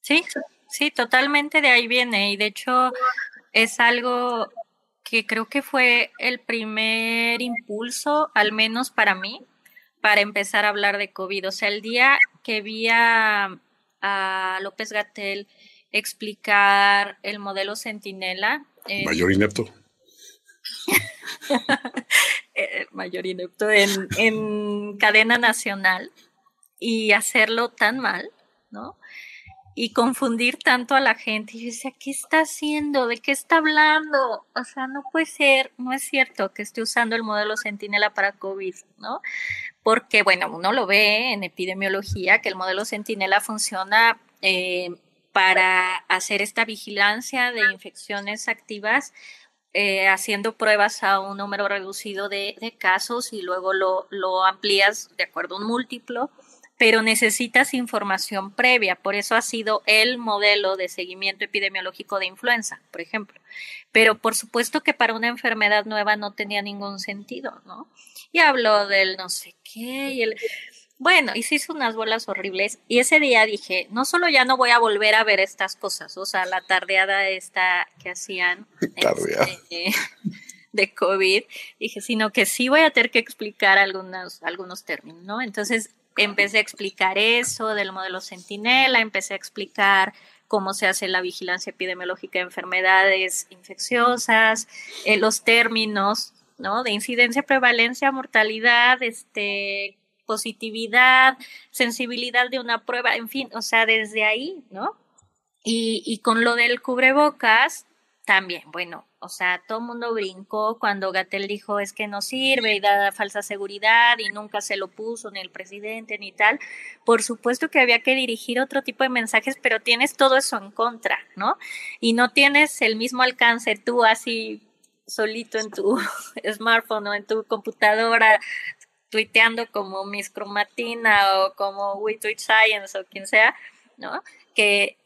Sí, sí, totalmente de ahí viene. Y de hecho es algo que creo que fue el primer impulso, al menos para mí, para empezar a hablar de COVID. O sea, el día que vi a, a López Gatel explicar el modelo Centinela. Mayor inepto. (laughs) Eh, mayor inepto en, en cadena nacional y hacerlo tan mal, ¿no? y confundir tanto a la gente. Y yo decía, ¿qué está haciendo? ¿De qué está hablando? O sea, no puede ser, no es cierto que esté usando el modelo Centinela para COVID, ¿no? Porque, bueno, uno lo ve en epidemiología que el modelo Centinela funciona eh, para hacer esta vigilancia de infecciones activas eh, haciendo pruebas a un número reducido de, casos y luego lo, lo, amplías de acuerdo a un múltiplo pero necesitas información previa. Por eso ha sido el modelo de seguimiento epidemiológico de influenza, por ejemplo. Pero por supuesto que para una enfermedad nueva no tenía ningún sentido, ¿no? Y habló del no sé qué y el... Bueno, y se hizo unas bolas horribles. Y ese día dije, no solo ya no voy a volver a ver estas cosas, o sea, la tardeada esta que hacían (laughs) este, (laughs) de COVID, dije, sino que sí voy a tener que explicar algunos, algunos términos, ¿no? Entonces, empecé a explicar eso del modelo Centinela, empecé a explicar cómo se hace la vigilancia epidemiológica de enfermedades infecciosas, eh, los términos, ¿no? De incidencia, prevalencia, mortalidad, este, positividad, sensibilidad de una prueba, en fin, o sea, desde ahí, ¿no? Y, con lo del cubrebocas, también, bueno, o sea, todo mundo brincó cuando Gatel dijo es que no sirve y da falsa seguridad y nunca se lo puso ni el presidente ni tal. Por supuesto que había que dirigir otro tipo de mensajes, pero tienes todo eso en contra, ¿no? Y no tienes el mismo alcance tú así solito en tu (laughs) smartphone o en tu computadora tuiteando como Miss Cromatina o como We Tweet Science o quien sea, ¿no?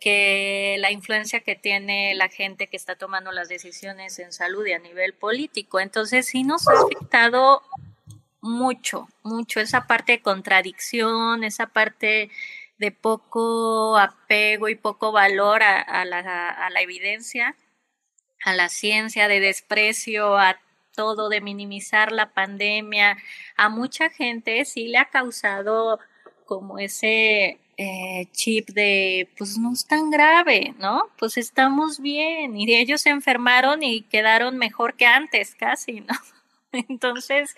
que, la influencia que tiene la gente que está tomando las decisiones en salud y a nivel político. Entonces sí nos ha afectado mucho, mucho esa parte de contradicción, esa parte de poco apego y poco valor a, la, a la evidencia, a la ciencia, de desprecio a todo, de minimizar la pandemia. A mucha gente sí le ha causado como ese eh, chip de, pues no es tan grave, ¿no? Pues estamos bien. Y ellos se enfermaron y quedaron mejor que antes, casi, ¿no? (laughs) Entonces,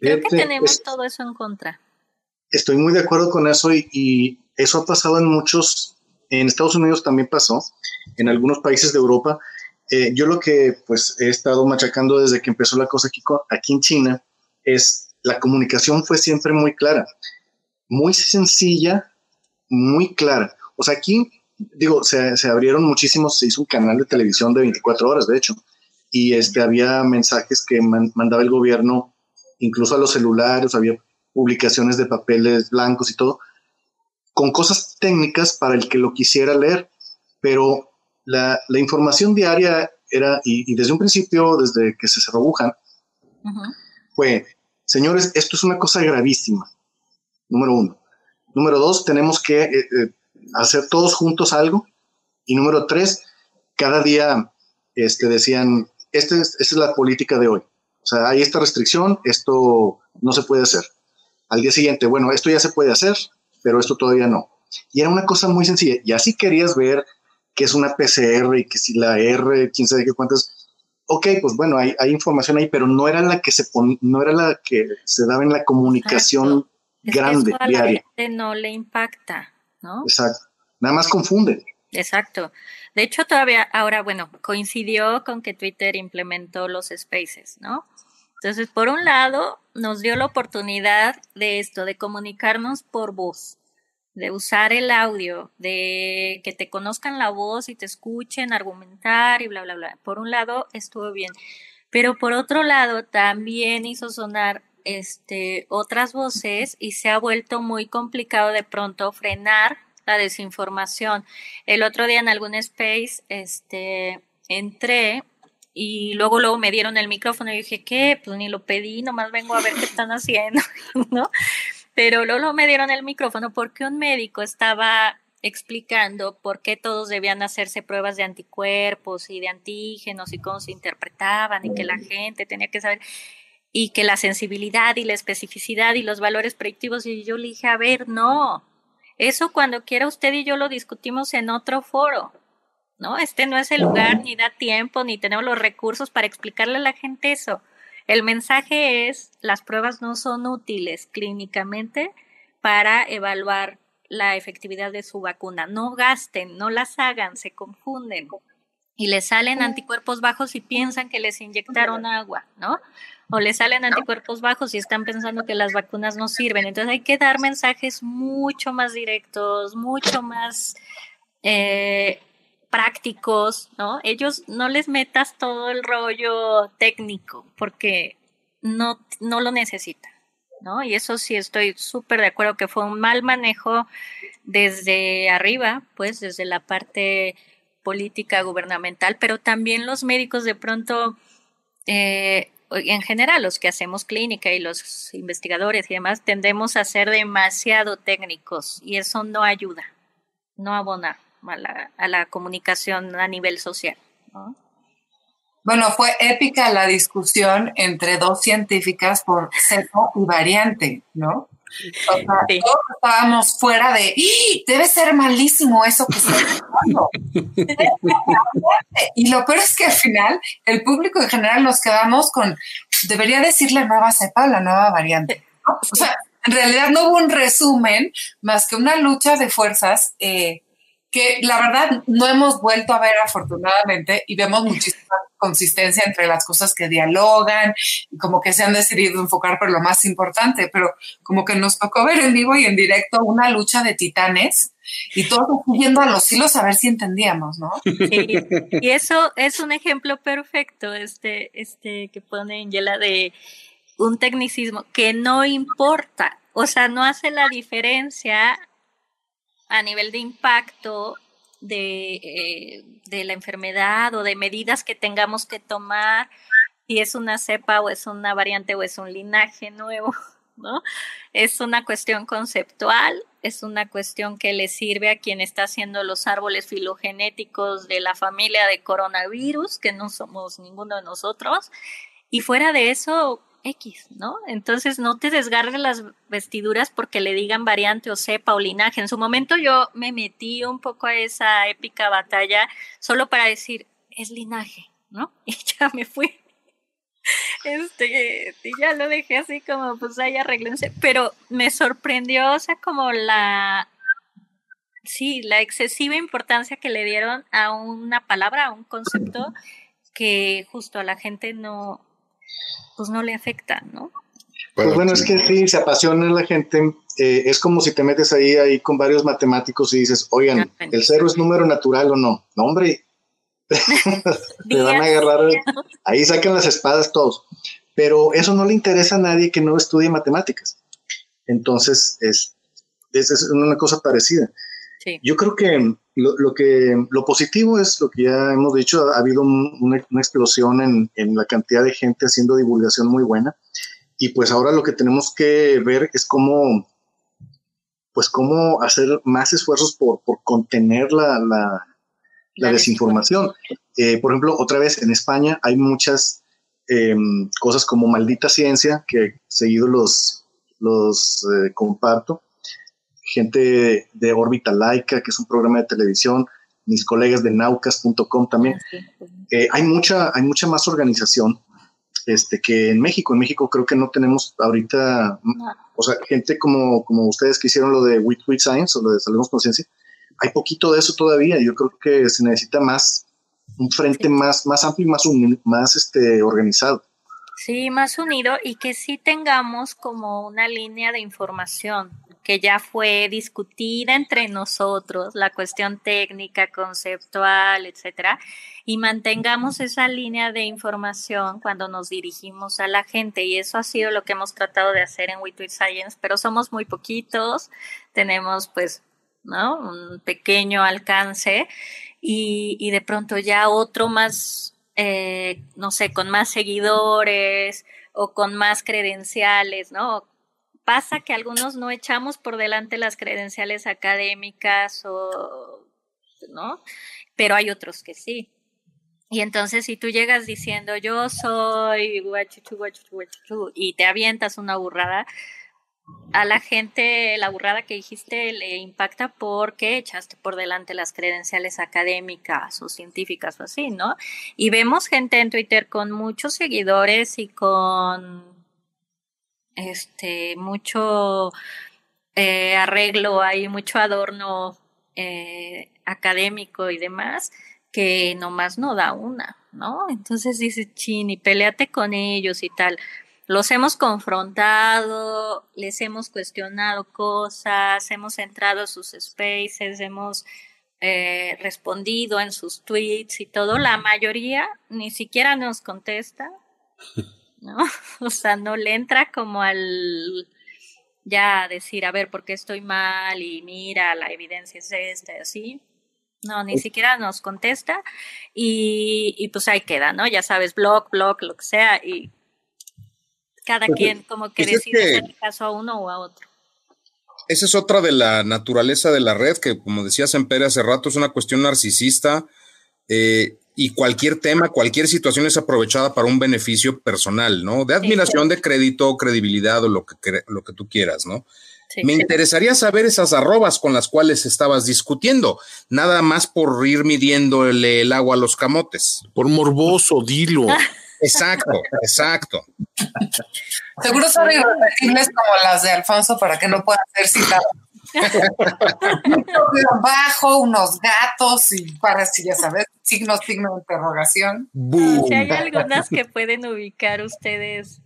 creo que tenemos todo eso en contra. Estoy muy de acuerdo con eso y, y, eso ha pasado en muchos, en Estados Unidos también pasó, en algunos países de Europa. Eh, yo lo que pues he estado machacando desde que empezó la cosa aquí, aquí en China es la comunicación fue siempre muy clara, muy sencilla, muy clara. O sea, aquí, digo, se, abrieron muchísimos, se hizo un canal de televisión de 24 horas, de hecho, y este, había mensajes que mandaba el gobierno, incluso a los celulares, había publicaciones de papeles blancos y todo, con cosas técnicas para el que lo quisiera leer, pero la, información diaria era, y, desde un principio, desde que se cerró Wuhan, fue, señores, esto es una cosa gravísima, número uno. Número dos, tenemos que eh, eh, hacer todos juntos algo. Y número tres, cada día este, decían, este, esta es la política de hoy. O sea, hay esta restricción, esto no se puede hacer. Al día siguiente, bueno, esto ya se puede hacer, pero esto todavía no. Y era una cosa muy sencilla. Y así querías ver qué es una PCR y que si la R, quién sabe qué cuántas. Ok, pues bueno, hay, hay información ahí, pero no era la que se no era la que se daba en la comunicación grande, a La gente no le impacta, ¿no? Exacto. Nada más confunde. Exacto. De hecho, todavía ahora, bueno, coincidió con que Twitter implementó los spaces, ¿no? Entonces, por un lado, nos dio la oportunidad de esto, de comunicarnos por voz, de usar el audio, de que te conozcan la voz y te escuchen argumentar y bla, bla, bla. Por un lado, estuvo bien. Pero por otro lado, también hizo sonar este, otras voces y se ha vuelto muy complicado de pronto frenar la desinformación. El otro día en algún space, este, entré y luego luego me dieron el micrófono y dije, ¿qué? Pues ni lo pedí, nomás vengo a ver qué están haciendo, (laughs) ¿no? Pero luego me dieron el micrófono porque un médico estaba explicando por qué todos debían hacerse pruebas de anticuerpos y de antígenos y cómo se interpretaban y que la gente tenía que saber y que la sensibilidad y la especificidad y los valores predictivos, y yo le dije, a ver, no, eso cuando quiera usted y yo lo discutimos en otro foro, ¿no? Este no es el lugar, ni da tiempo, ni tenemos los recursos para explicarle a la gente eso. El mensaje es, las pruebas no son útiles clínicamente para evaluar la efectividad de su vacuna. No gasten, no las hagan, se confunden y les salen anticuerpos bajos y piensan que les inyectaron agua, ¿no? o le salen anticuerpos bajos y están pensando que las vacunas no sirven. Entonces hay que dar mensajes mucho más directos, mucho más eh, prácticos, ¿no? Ellos no les metas todo el rollo técnico porque no, no lo necesitan. ¿no? Y eso sí estoy súper de acuerdo que fue un mal manejo desde arriba, pues desde la parte política gubernamental, pero también los médicos de pronto, eh, en general, los que hacemos clínica y los investigadores y demás, tendemos a ser demasiado técnicos y eso no ayuda, no abona a la, a la comunicación a nivel social. ¿no? Bueno, fue épica la discusión entre dos científicas por cepo y variante, ¿no? O sea, todos estábamos fuera de, ¡Ah! debe ser malísimo eso que está pasando. y lo peor es que al final el público en general nos quedamos con, debería decirle nueva cepa o la nueva variante. O sea, en realidad no hubo un resumen más que una lucha de fuerzas eh, que la verdad no hemos vuelto a ver afortunadamente y vemos muchísima (laughs) consistencia entre las cosas que dialogan y como que se han decidido enfocar por lo más importante, pero como que nos tocó ver en vivo y en directo una lucha de titanes y todos yendo a los hilos a ver si entendíamos, ¿no? Sí, y eso es un ejemplo perfecto, este, este que pone Angela de un tecnicismo que no importa, o sea, no hace la diferencia a nivel de impacto de, eh, de, la enfermedad o de medidas que tengamos que tomar, si es una cepa o es una variante o es un linaje nuevo, (laughs) ¿no? Es una cuestión conceptual, es una cuestión que le sirve a quien está haciendo los árboles filogenéticos de la familia de coronavirus, que no somos ninguno de nosotros, y fuera de eso, X, ¿no? Entonces no te desgarres las vestiduras porque le digan variante o cepa o linaje. En su momento yo me metí un poco a esa épica batalla solo para decir, es linaje, ¿no? (laughs) Y ya me fui. Este, y ya lo dejé así como, pues ahí arreglense. Pero me sorprendió, o sea, como la, sí, la excesiva importancia que le dieron a una palabra, a un concepto que justo a la gente no, pues no le afecta, ¿no? Pues bueno, es que sí, se apasiona la gente. Eh, es como si te metes ahí, ahí con varios matemáticos y dices, oigan, ¿el cero es número natural o no? No, hombre. (laughs) te van a agarrar. Ahí sacan las espadas todos. Pero eso no le interesa a nadie que no estudie matemáticas. Entonces, es, es, una cosa parecida. Yo creo que lo, que lo positivo es lo que ya hemos dicho, ha, habido una, explosión en, la cantidad de gente haciendo divulgación muy buena. Y pues ahora lo que tenemos que ver es cómo pues cómo hacer más esfuerzos por, contener la, la, desinformación. Eh, por ejemplo, otra vez en España hay muchas em, cosas como maldita ciencia que seguido los, los eh, comparto gente de órbita laica, que es un programa de televisión, mis colegas de naucas.com también. Eh, hay, mucha, hay mucha más organización este, que en México. En México creo que no tenemos ahorita, o sea, gente como, como ustedes que hicieron lo de With, Science o lo de Salvemos Conciencia, hay poquito de eso todavía. Yo creo que se necesita más, un frente más, más amplio y más, más este, organizado. Sí, más unido y que sí tengamos como una línea de información que ya fue discutida entre nosotros, la cuestión técnica, conceptual, etcétera, y mantengamos esa línea de información cuando nos dirigimos a la gente. Y eso ha sido lo que hemos tratado de hacer en We Science, pero somos muy poquitos, tenemos pues, ¿no? Un pequeño alcance y, y de pronto ya otro más, eh, no sé, con más seguidores o con más credenciales, ¿no? Pasa que algunos no echamos por delante las credenciales académicas o, ¿no? Pero hay otros que sí. Y entonces si tú llegas diciendo yo soy guachuchu, guachuchu, guachuchu, y te avientas una burrada, a la gente la burrada que dijiste le impacta porque echaste por delante las credenciales académicas o científicas o así, ¿no? Y vemos gente en Twitter con muchos seguidores y con este, mucho eh, arreglo, hay mucho adorno eh, académico y demás, que nomás no da una, ¿no? Entonces dice, chini, peleate con ellos y tal. Los hemos confrontado, les hemos cuestionado cosas, hemos entrado a sus spaces, hemos eh, respondido en sus tweets y todo. La mayoría ni siquiera nos contesta (laughs) ¿no? (laughs) O sea, no le entra como al ya decir, a ver, ¿por qué estoy mal? Y mira, la evidencia es esta, y así. No, ni siquiera nos contesta y, y pues ahí queda, ¿no? Ya sabes, blog, blog, lo que sea, y cada Pues, quien como que pues es decide hacer caso a uno o a otro. Esa es otra de la naturaleza de la red, que como decía Sempere hace rato, es una cuestión narcisista eh, y cualquier tema, cualquier situación es aprovechada para un beneficio personal, ¿no? De admiración, de crédito, credibilidad o lo que, lo que tú quieras, ¿no? Sí. Me interesaría saber esas arrobas con las cuales estabas discutiendo, nada más por ir midiéndole el agua a los camotes. Por morboso, dilo. (laughs) Exacto, exacto. Seguro son irrepetibles como las de Alfonso para que no pueda ser citado. Bajo, unos gatos y para si ya sabes, signo, signo de interrogación. Boom. Si hay algunas que pueden ubicar ustedes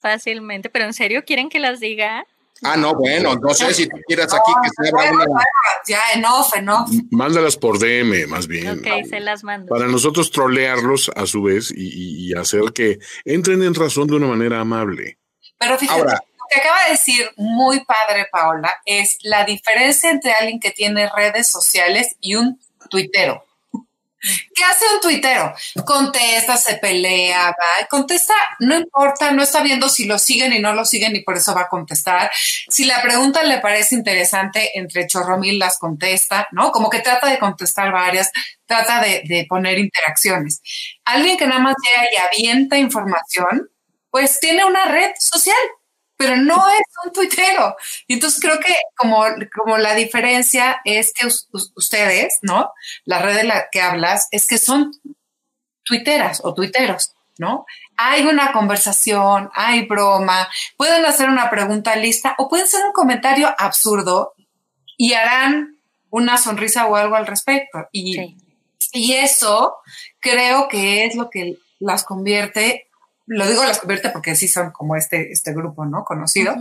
fácilmente, pero en serio quieren que las diga. Ah, no, bueno, no sé si tú quieras aquí que se abra Bueno, una. ya en off, en off. Mándalas por DM, más bien. Ok, se las mando. Para nosotros trolearlos a su vez y hacer que entren en razón de una manera amable. Pero fíjate, Ahora. Que acaba de decir muy padre Paola es la diferencia entre alguien que tiene redes sociales y un tuitero. ¿Qué hace un tuitero? Contesta, se pelea, va, contesta, no importa, no está viendo si lo siguen y no lo siguen y por eso va a contestar. Si la pregunta le parece interesante, entre chorro mil las contesta, ¿no? Como que trata de contestar varias, trata de, de poner interacciones. Alguien que nada más llega y avienta información, pues tiene una red social, pero no es un tuitero. Y entonces creo que como, como la diferencia es que us- us- ustedes, ¿no? La red de la que hablas es que son tuiteras o tuiteros, ¿no? Hay una conversación, hay broma, pueden hacer una pregunta lista o pueden hacer un comentario absurdo y harán una sonrisa o algo al respecto. Y, Sí. y eso creo que es lo que las convierte, lo digo las convierte porque sí son como este, este grupo, ¿no? Conocido,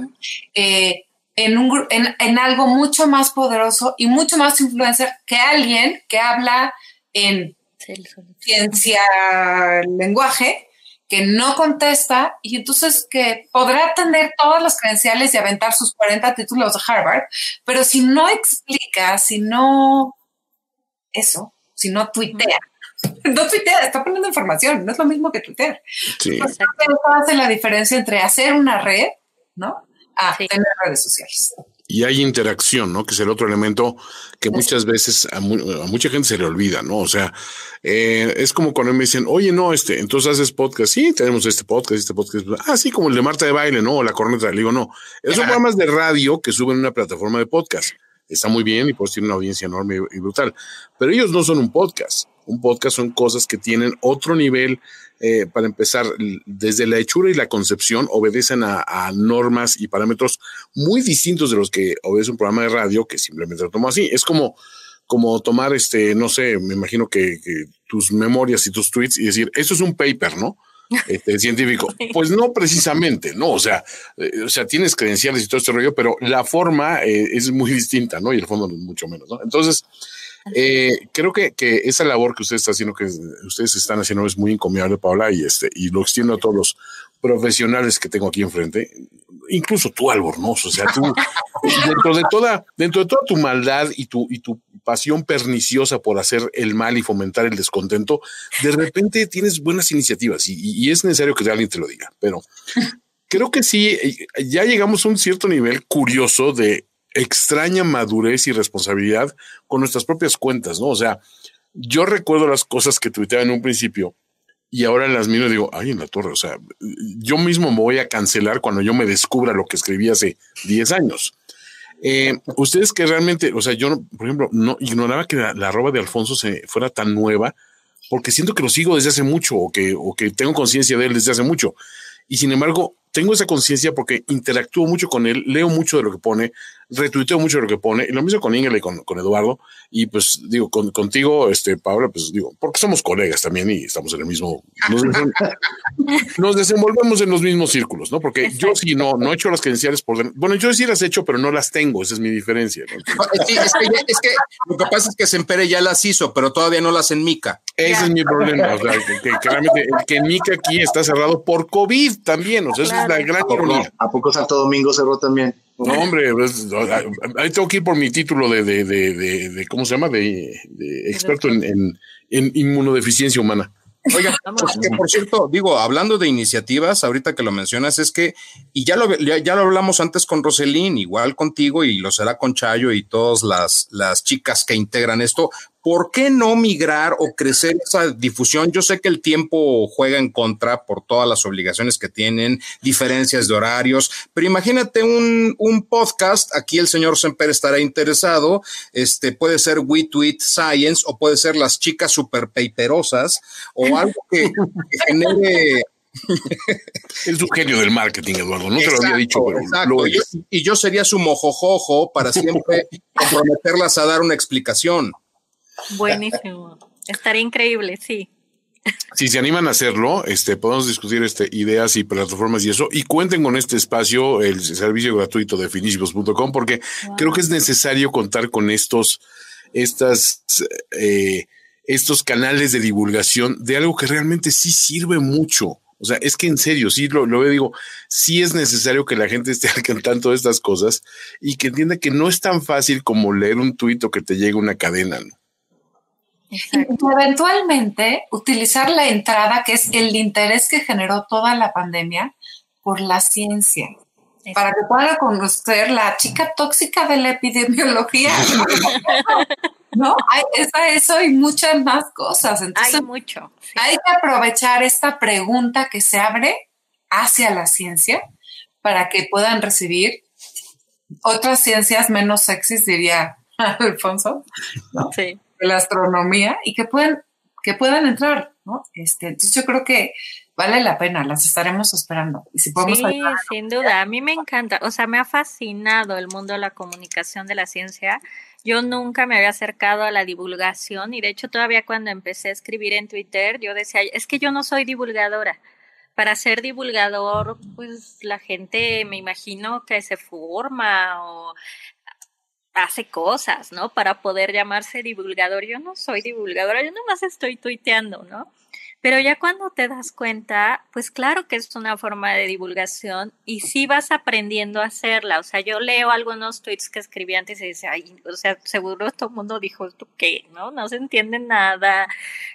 eh, en, un, en, en algo mucho más poderoso y mucho más influencer que alguien que habla en Sí, ciencia lenguaje que no contesta y entonces que podrá tener todas las credenciales y aventar sus 40 títulos de Harvard, pero si no explica, si no eso, si no tuitea, (laughs) no tuitea, está poniendo información, no es lo mismo que tuitear. Sí. Entonces, hace la diferencia entre hacer una red, ¿no? A Sí. tener redes sociales. Y hay interacción, ¿no? Que es el otro elemento que muchas veces a, mu- a mucha gente se le olvida, ¿no? O sea, eh, es como cuando me dicen, oye, no, este, entonces haces podcast. Sí, tenemos este podcast, este podcast. Ah, sí, como el de Marta de Baile, ¿no? O la corneta. Le digo, no. Esos son programas de radio que suben a una plataforma de podcast. Está muy bien y pues tiene una audiencia enorme y brutal. Pero ellos no son un podcast. Un podcast son cosas que tienen otro nivel. eh, para empezar, desde la hechura y la concepción, obedecen a, a normas y parámetros muy distintos de los que obedece un programa de radio que simplemente lo tomo así. Es como, como tomar este, no sé, me imagino que, que tus memorias y tus tweets y decir, esto es un paper, ¿no? (laughs) Este, científico. Pues no precisamente, ¿no? O sea, eh, o sea, tienes credenciales y todo este rollo, pero la forma eh, es muy distinta, ¿no? Y el fondo mucho menos, ¿no? Entonces, eh, creo que, que esa labor que ustedes están haciendo, que ustedes están haciendo, es muy encomiable, Paola, y este, y lo extiendo a todos los profesionales que tengo aquí enfrente, incluso tú, Albornoz, o sea, tú, (laughs) dentro de toda, dentro de toda tu maldad y tu, y tu pasión perniciosa por hacer el mal y fomentar el descontento, de repente tienes buenas iniciativas y, y- y es necesario que alguien te lo diga, pero (laughs) creo que sí, eh, ya llegamos a un cierto nivel curioso de extraña madurez y responsabilidad con nuestras propias cuentas, ¿no? O sea, yo recuerdo las cosas que tuiteaba en un principio y ahora las miro y digo, ay, en la torre, o sea, yo mismo me voy a cancelar cuando yo me descubra lo que escribí hace 10 años. Eh, ustedes que realmente, o sea, yo, por ejemplo, no ignoraba que la, la arroba de Alfonso se fuera tan nueva, porque siento que lo sigo desde hace mucho o que, o que tengo conciencia de él desde hace mucho. Y sin embargo, tengo esa conciencia porque interactúo mucho con él, leo mucho de lo que pone, retuiteo mucho lo que pone, y lo mismo con Ingrid y con, con Eduardo, y pues digo, con, contigo, este, Paula, pues digo, porque somos colegas también y estamos en el mismo, nos, (laughs) nos desenvolvemos en los mismos círculos, ¿no? Porque yo sí no, no he hecho las credenciales por, bueno, yo sí las he hecho, pero no las tengo, esa es mi diferencia. ¿no? es, que, es, que, lo que pasa es que Sempere ya las hizo, pero todavía no las en Mica. Ese es mi problema, o sea, que, que, el que Mica aquí está cerrado por COVID también, o sea, esa es la gran ironía. ¿A poco Santo Domingo cerró también? No, hombre, pues, ahí tengo que ir por mi título de, de, de, de ¿cómo se llama? De, experto en, en, en, inmunodeficiencia humana. Oiga, (laughs) pues, que por cierto, digo, hablando de iniciativas, ahorita que lo mencionas, es que, y ya lo, ya, lo hablamos antes con Roselín, igual contigo, y lo será con Chayo y todas las, las chicas que integran esto, ¿por qué no migrar o crecer esa difusión? Yo sé que el tiempo juega en contra por todas las obligaciones que tienen, diferencias de horarios, pero imagínate un, un podcast, aquí el señor Semper estará interesado, este puede ser We Tweet Science o puede ser las chicas super paperosas o algo que, genere (laughs) es un genio del marketing, Eduardo. No te lo había dicho, pero lo Y yo sería su mojojojo para siempre comprometerlas a dar una explicación. Buenísimo. Estaría increíble, sí. Si se animan a hacerlo, este, podemos discutir este, ideas y plataformas y eso. Y cuenten con este espacio, el servicio gratuito de finísimos.com, porque creo que es necesario contar con estos, estas, eh, estos canales de divulgación de algo que realmente sí sirve mucho. O sea, es que en serio, sí lo, lo digo, sí es necesario que la gente esté (laughs) al tanto de estas cosas y que entienda que no es tan fácil como leer un tuit o que te llegue una cadena. ¿no? Y eventualmente utilizar la entrada, que es el interés que generó toda la pandemia por la ciencia, para que pueda conocer la chica tóxica de la epidemiología. (laughs) ¿No? Hay eso y muchas más cosas. Entonces, hay mucho. Hay que aprovechar esta pregunta que se abre hacia la ciencia para que puedan recibir otras ciencias menos sexys, diría (laughs) Alfonso. Sí la astronomía y que puedan, que puedan entrar, ¿no? Este, entonces yo creo que vale la pena, las estaremos esperando. Y si podemos sí, sin duda, a mí me encanta, o sea, me ha fascinado el mundo de la comunicación de la ciencia. Yo nunca me había acercado a la divulgación y de hecho todavía cuando empecé a escribir en Twitter, yo decía, es que yo no soy divulgadora. Para ser divulgador, pues la gente me imagino que se forma o hace cosas, ¿no? Para poder llamarse divulgador. Yo no soy divulgadora, yo nomás estoy tuiteando, ¿no? Pero ya cuando te das cuenta, pues claro que es una forma de divulgación y sí vas aprendiendo a hacerla. O sea, yo leo algunos tweets que escribí antes y dice, ay, o sea, seguro todo el mundo dijo esto qué, ¿no? No se entiende nada,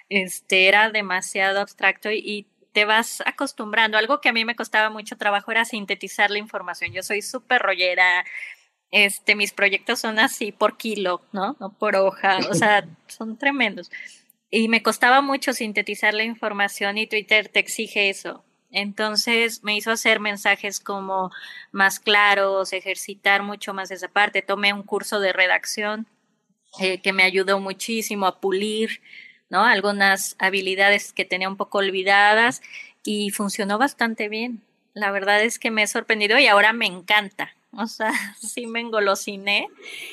este, era demasiado abstracto y, y te vas acostumbrando. Algo que a mí me costaba mucho trabajo era sintetizar la información. Yo soy súper rollera, este, mis proyectos son así por kilo, ¿no? No por hoja, o sea, (laughs) son tremendos. Y me costaba mucho sintetizar la información y Twitter te exige eso. Entonces me hizo hacer mensajes como más claros, ejercitar mucho más esa parte. Tomé un curso de redacción eh, que me ayudó muchísimo a pulir, ¿no? Algunas habilidades que tenía un poco olvidadas y funcionó bastante bien. La verdad es que me he sorprendido y ahora me encanta (laughs) o sea, (laughs) sí me engolosiné.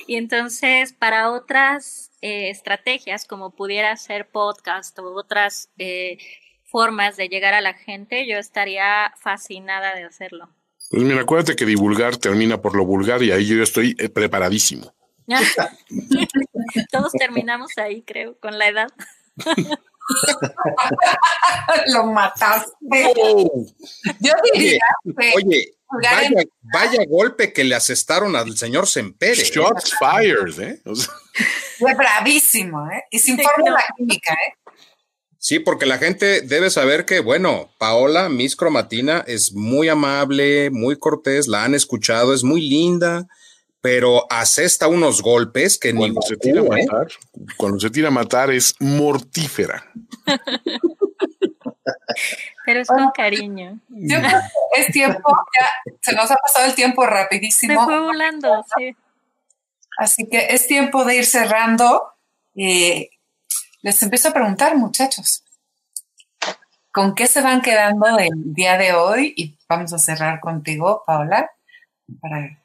Y entonces, para otras eh, estrategias, como pudiera ser podcast o otras eh, formas de llegar a la gente, yo estaría fascinada de hacerlo. Pues mira, acuérdate que divulgar termina por lo vulgar y ahí yo estoy eh, preparadísimo. (laughs) Todos terminamos ahí, creo, con la edad. (laughs) lo mataste. Oh. Yo diría oye, Vaya, golpe que le asestaron al señor Sempere. Shots fired, ¿eh? Fue bravísimo, ¿eh? Y sin fórmula química, ¿eh? Sí, porque la gente debe saber que, bueno, Paola, Miss Cromatina, es muy amable, muy cortés, la han escuchado, es muy linda, pero asesta unos golpes que cuando se tira a ¿eh? matar, cuando se tira a matar es mortífera. Pero es con cariño. Yo creo que es tiempo, ya se nos ha pasado el tiempo rapidísimo. Me fue volando, sí. Así que es tiempo de ir cerrando. Eh, les empiezo a preguntar, muchachos, ¿con qué se van quedando el día de hoy? Y vamos a cerrar contigo, Paola, para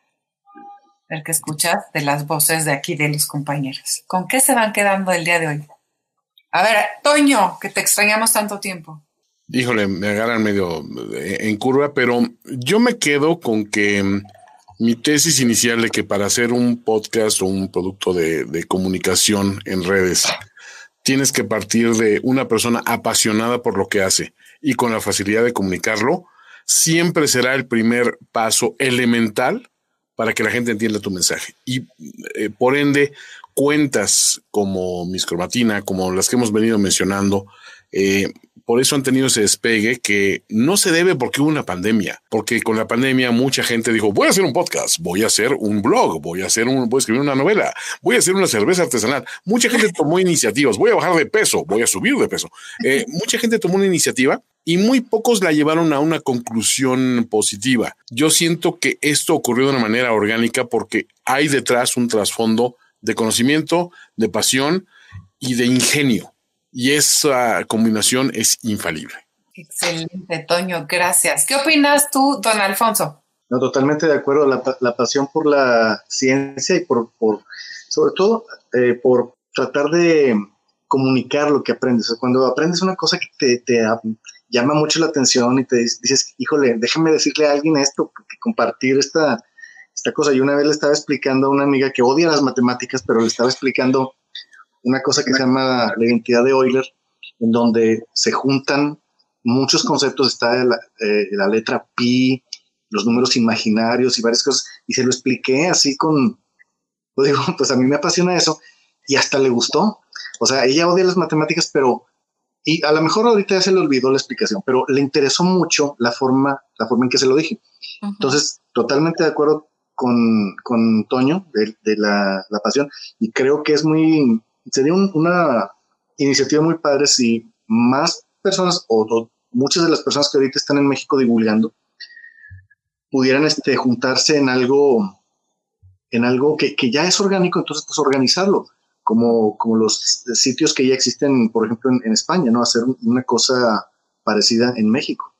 el que escuchas de las voces de aquí de los compañeros. ¿Con qué se van quedando el día de hoy? A ver, Toño, que te extrañamos tanto tiempo. Híjole, me agarran medio eh, en curva, pero yo me quedo con que mm, mi tesis inicial de que para hacer un podcast o un producto de, de comunicación en redes, tienes que partir de una persona apasionada por lo que hace y con la facilidad de comunicarlo, siempre será el primer paso elemental para que la gente entienda tu mensaje. Y eh, por ende, cuentas como Miss Cromatina, como las que hemos venido mencionando, eh, por eso han tenido ese despegue que no se debe porque hubo una pandemia, porque con la pandemia mucha gente dijo, voy a hacer un podcast, voy a hacer un blog, voy a hacer un, voy a escribir una novela, voy a hacer una cerveza artesanal. Mucha gente tomó (laughs) iniciativas, voy a bajar de peso, voy a subir de peso. Eh, mucha gente tomó una iniciativa y muy pocos la llevaron a una conclusión positiva. Yo siento que esto ocurrió de una manera orgánica porque hay detrás un trasfondo de conocimiento, de pasión y de ingenio y esa combinación es infalible. Excelente, Toño, gracias. ¿Qué opinas tú, don Alfonso? No, totalmente de acuerdo. La, pasión por la ciencia y por, por sobre todo, eh, por tratar de comunicar lo que aprendes. cuando aprendes una cosa que te, llama mucho la atención y te dices, híjole, déjame decirle a alguien esto, porque compartir esta, esta cosa. Y una vez le estaba explicando a una amiga que odia las matemáticas, pero le estaba explicando una cosa que se llama la identidad de Euler, en donde se juntan muchos conceptos, está la, eh, la letra pi, los números imaginarios y varias cosas, y se lo expliqué así con, pues digo, (laughs) pues a mí me apasiona eso, y hasta le gustó. O sea, ella odia las matemáticas, pero, y a lo mejor ahorita ya se le olvidó la explicación, pero le interesó mucho la forma, la forma en que se lo dije. Entonces, totalmente de acuerdo con, con Toño de, de la, la, pasión, y creo que es muy sería una iniciativa muy padre si más personas o, muchas de las personas que ahorita están en México divulgando pudieran este, juntarse en algo, en algo que, ya es orgánico, entonces pues organizarlo, como, como los sitios que ya existen, por ejemplo, en, España, ¿no? Hacer una cosa parecida en México,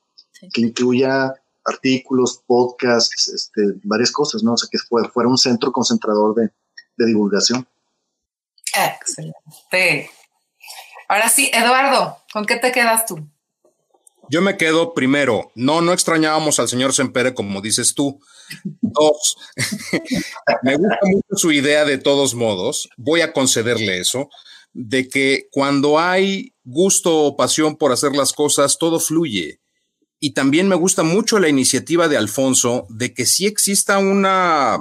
que incluya artículos, podcasts, este, varias cosas, ¿no? O sea, que fuera, fuera un centro concentrador de, de divulgación. Excelente. Ahora sí, Eduardo, ¿con qué te quedas tú? Yo me quedo primero, no, no extrañábamos al señor Sempere como dices tú. Dos, (laughs) me gusta mucho su idea de todos modos, voy a concederle eso, de que cuando hay gusto o pasión por hacer las cosas, todo fluye. Y también me gusta mucho la iniciativa de Alfonso de que sí exista una,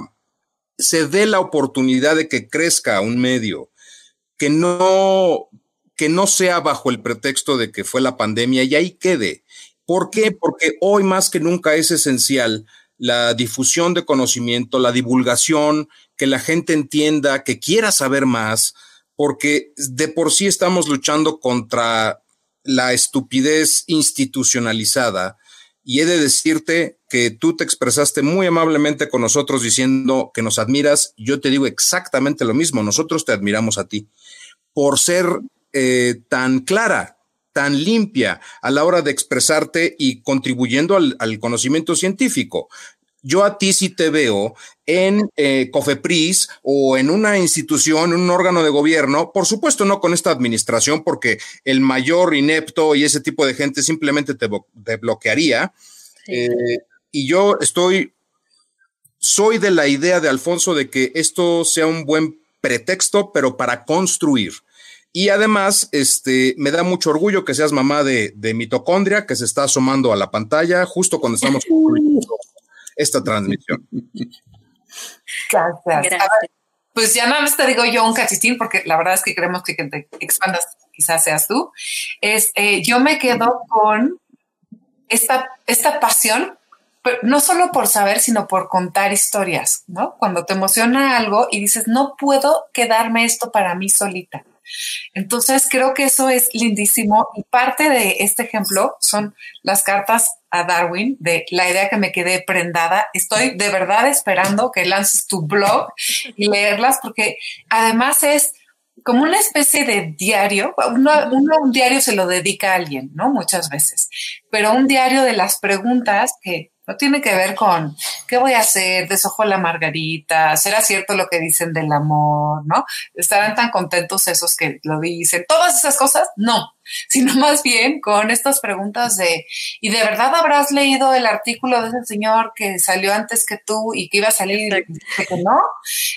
se dé la oportunidad de que crezca un medio que no, que no sea bajo el pretexto de que fue la pandemia y ahí quede. ¿Por qué? Porque hoy más que nunca es esencial la difusión de conocimiento, la divulgación, que la gente entienda, que quiera saber más, porque de por sí estamos luchando contra la estupidez institucionalizada. Y he de decirte que tú te expresaste muy amablemente con nosotros diciendo que nos admiras. Yo te digo exactamente lo mismo. Nosotros te admiramos a ti por ser eh, tan clara, tan limpia a la hora de expresarte y contribuyendo al, conocimiento científico. Yo a ti sí te veo en eh, COFEPRIS o en una institución, un órgano de gobierno, por supuesto no con esta administración, porque el mayor inepto y ese tipo de gente simplemente te, bloquearía. Eh, y yo estoy, soy de la idea de Alfonso de que esto sea un buen pretexto, pero para construir. Y además, este, me da mucho orgullo que seas mamá de, mitocondria, que se está asomando a la pantalla justo cuando estamos (laughs) esta transmisión. Gracias. pues ya nada más te digo yo un cachitín, porque la verdad es que queremos que te expandas, quizás seas tú. Es, eh, yo me quedo con esta, esta pasión, no solo por saber, sino por contar historias, ¿no? Cuando te emociona algo y dices, no puedo quedarme esto para mí solita. Entonces, creo que eso es lindísimo y parte de este ejemplo son las cartas a Darwin de la idea que me quedé prendada. Estoy de verdad esperando que lances tu blog y leerlas porque además es como una especie de diario, uno, un diario se lo dedica a alguien, ¿no? Muchas veces, pero un diario de las preguntas que No tiene que ver con qué voy a hacer, desojo la margarita, será cierto lo que dicen del amor, ¿no? Estarán tan contentos esos que lo dicen, todas esas cosas, no, sino (laughs) más bien con estas preguntas de, ¿y de verdad habrás leído el artículo de ese señor que salió antes que tú y que iba a salir que no?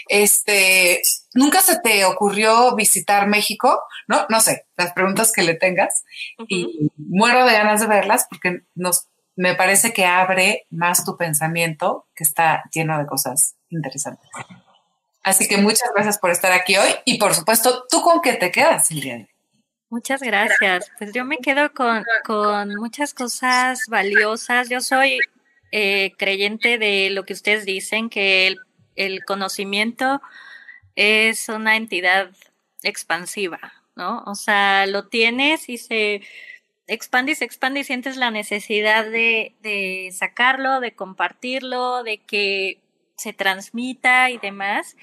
Este, ¿nunca se te ocurrió visitar México? No, no sé, las preguntas que le tengas y muero de ganas de verlas porque nos me parece que abre más tu pensamiento, que está lleno de cosas interesantes. Así que muchas gracias por estar aquí hoy y por supuesto, ¿tú con qué te quedas, Silvia? Muchas gracias. Pues yo me quedo con, muchas cosas valiosas. Yo soy eh, creyente de lo que ustedes dicen, que el, el conocimiento es una entidad expansiva, ¿no? O sea, lo tienes y se expande y sientes la necesidad de, de sacarlo, de compartirlo, de que se transmita y demás.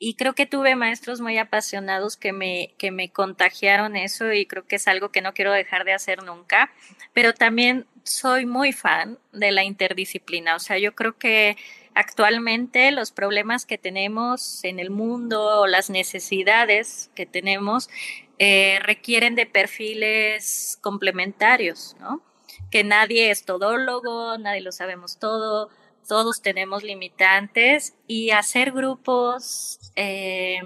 Y creo que tuve maestros muy apasionados que me, que me contagiaron eso y creo que es algo que no quiero dejar de hacer nunca. Pero también soy muy fan de la interdisciplina. O sea, yo creo que actualmente los problemas que tenemos en el mundo, las necesidades que tenemos, eh, requieren de perfiles complementarios, ¿no? Que nadie es todólogo, nadie lo sabemos todo, todos tenemos limitantes y hacer grupos eh,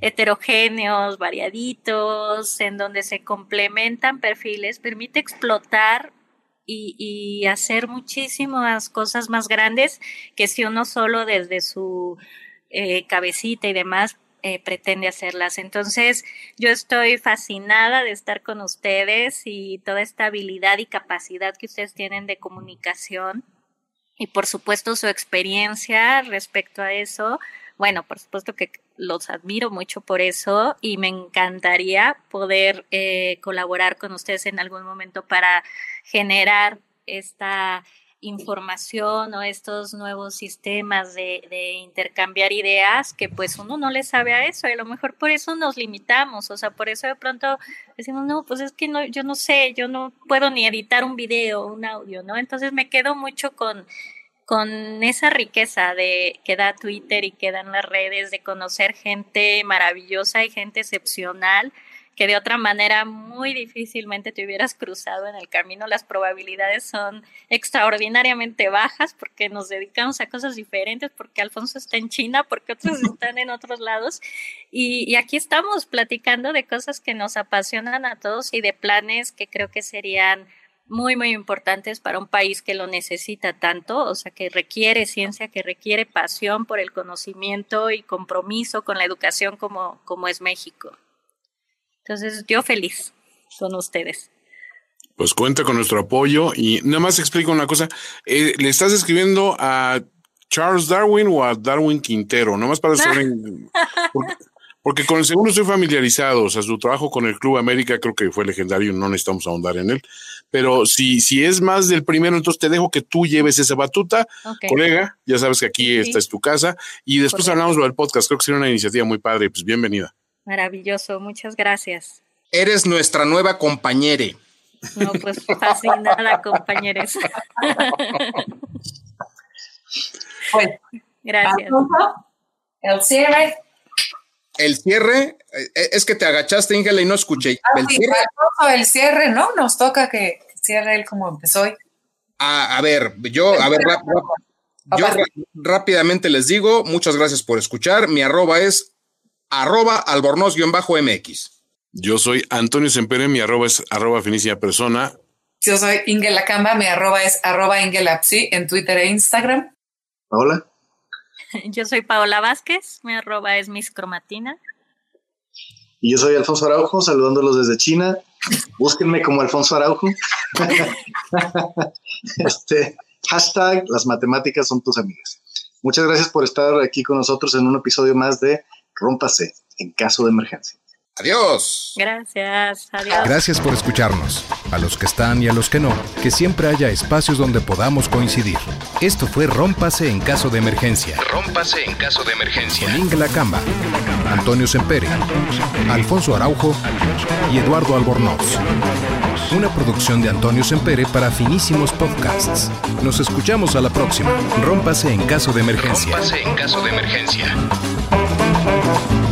heterogéneos, variaditos, en donde se complementan perfiles, permite explotar y, hacer muchísimas cosas más grandes que si uno solo desde su eh, cabecita y demás eh, pretende hacerlas. Entonces, yo estoy fascinada de estar con ustedes y toda esta habilidad y capacidad que ustedes tienen de comunicación y por supuesto su experiencia respecto a eso. Bueno, por supuesto que los admiro mucho por eso y me encantaría poder eh, colaborar con ustedes en algún momento para generar esta información o estos nuevos sistemas de, intercambiar ideas que pues uno no le sabe a eso y a lo mejor por eso nos limitamos, o sea, por eso de pronto decimos, no, pues es que no, yo no sé, yo no puedo ni editar un video, un audio, ¿no? Entonces me quedo mucho con, con esa riqueza de que da Twitter y que dan las redes de conocer gente maravillosa y gente excepcional que de otra manera muy difícilmente te hubieras cruzado en el camino. Las probabilidades son extraordinariamente bajas porque nos dedicamos a cosas diferentes, porque Alfonso está en China, porque otros están en otros lados. Y, aquí estamos platicando de cosas que nos apasionan a todos y de planes que creo que serían muy, muy importantes para un país que lo necesita tanto, o sea, que requiere ciencia, que requiere pasión por el conocimiento y compromiso con la educación como, como es México. Entonces, yo feliz con ustedes. Pues cuenta con nuestro apoyo y nada más explico una cosa. Eh, ¿Le estás escribiendo a Charles Darwin o a Darwin Quintero? Nada más para (laughs) saber. porque, con el segundo estoy familiarizado. O sea, su trabajo con el Club América creo que fue legendario. No necesitamos ahondar en él. Pero si, si es más del primero, entonces te dejo que tú lleves esa batuta, colega. Ya sabes que aquí esta es tu casa. Y después hablamos del podcast. Creo que sería una iniciativa muy padre. Pues bienvenida. Maravilloso, muchas gracias. Eres nuestra nueva compañere. No, pues fascinada, compañeros. Pues, gracias. El cierre. El cierre, eh, es que te agachaste, Ingela, y no escuché. Ah, el, cierre. el cierre, ¿no? Nos toca que cierre él como empezó hoy. Ah, a ver, yo, a ver, yo rápidamente les digo, muchas gracias por escuchar. Mi arroba es arroba albornoz-mx. Yo soy Antonio Sempere, mi arroba es arroba finísima persona. Yo soy Ingela Camba, mi arroba es arroba Ingelapsi en Twitter e Instagram. Hola. (laughs) Yo soy Paola Vázquez, mi arroba es Miss Cromatina. Y yo soy Alfonso Araujo, saludándolos desde China. Búsquenme como Alfonso Araujo. (laughs) este, hashtag, las matemáticas son tus amigas. Muchas gracias por estar aquí con nosotros en un episodio más de rómpase en caso de emergencia. Adiós. Gracias. Adiós. Gracias por escucharnos. A los que están y a los que no, que siempre haya espacios donde podamos coincidir. Esto fue Rómpase en caso de emergencia. Rómpase en caso de emergencia. Con Inge Camba, Antonio Sempere, Alfonso Araujo y Eduardo Albornoz. una producción de Antonio Sempere para Finísimos Podcasts. Nos escuchamos a la próxima. Rómpase en caso de emergencia. Rómpase en caso de emergencia. Thank you.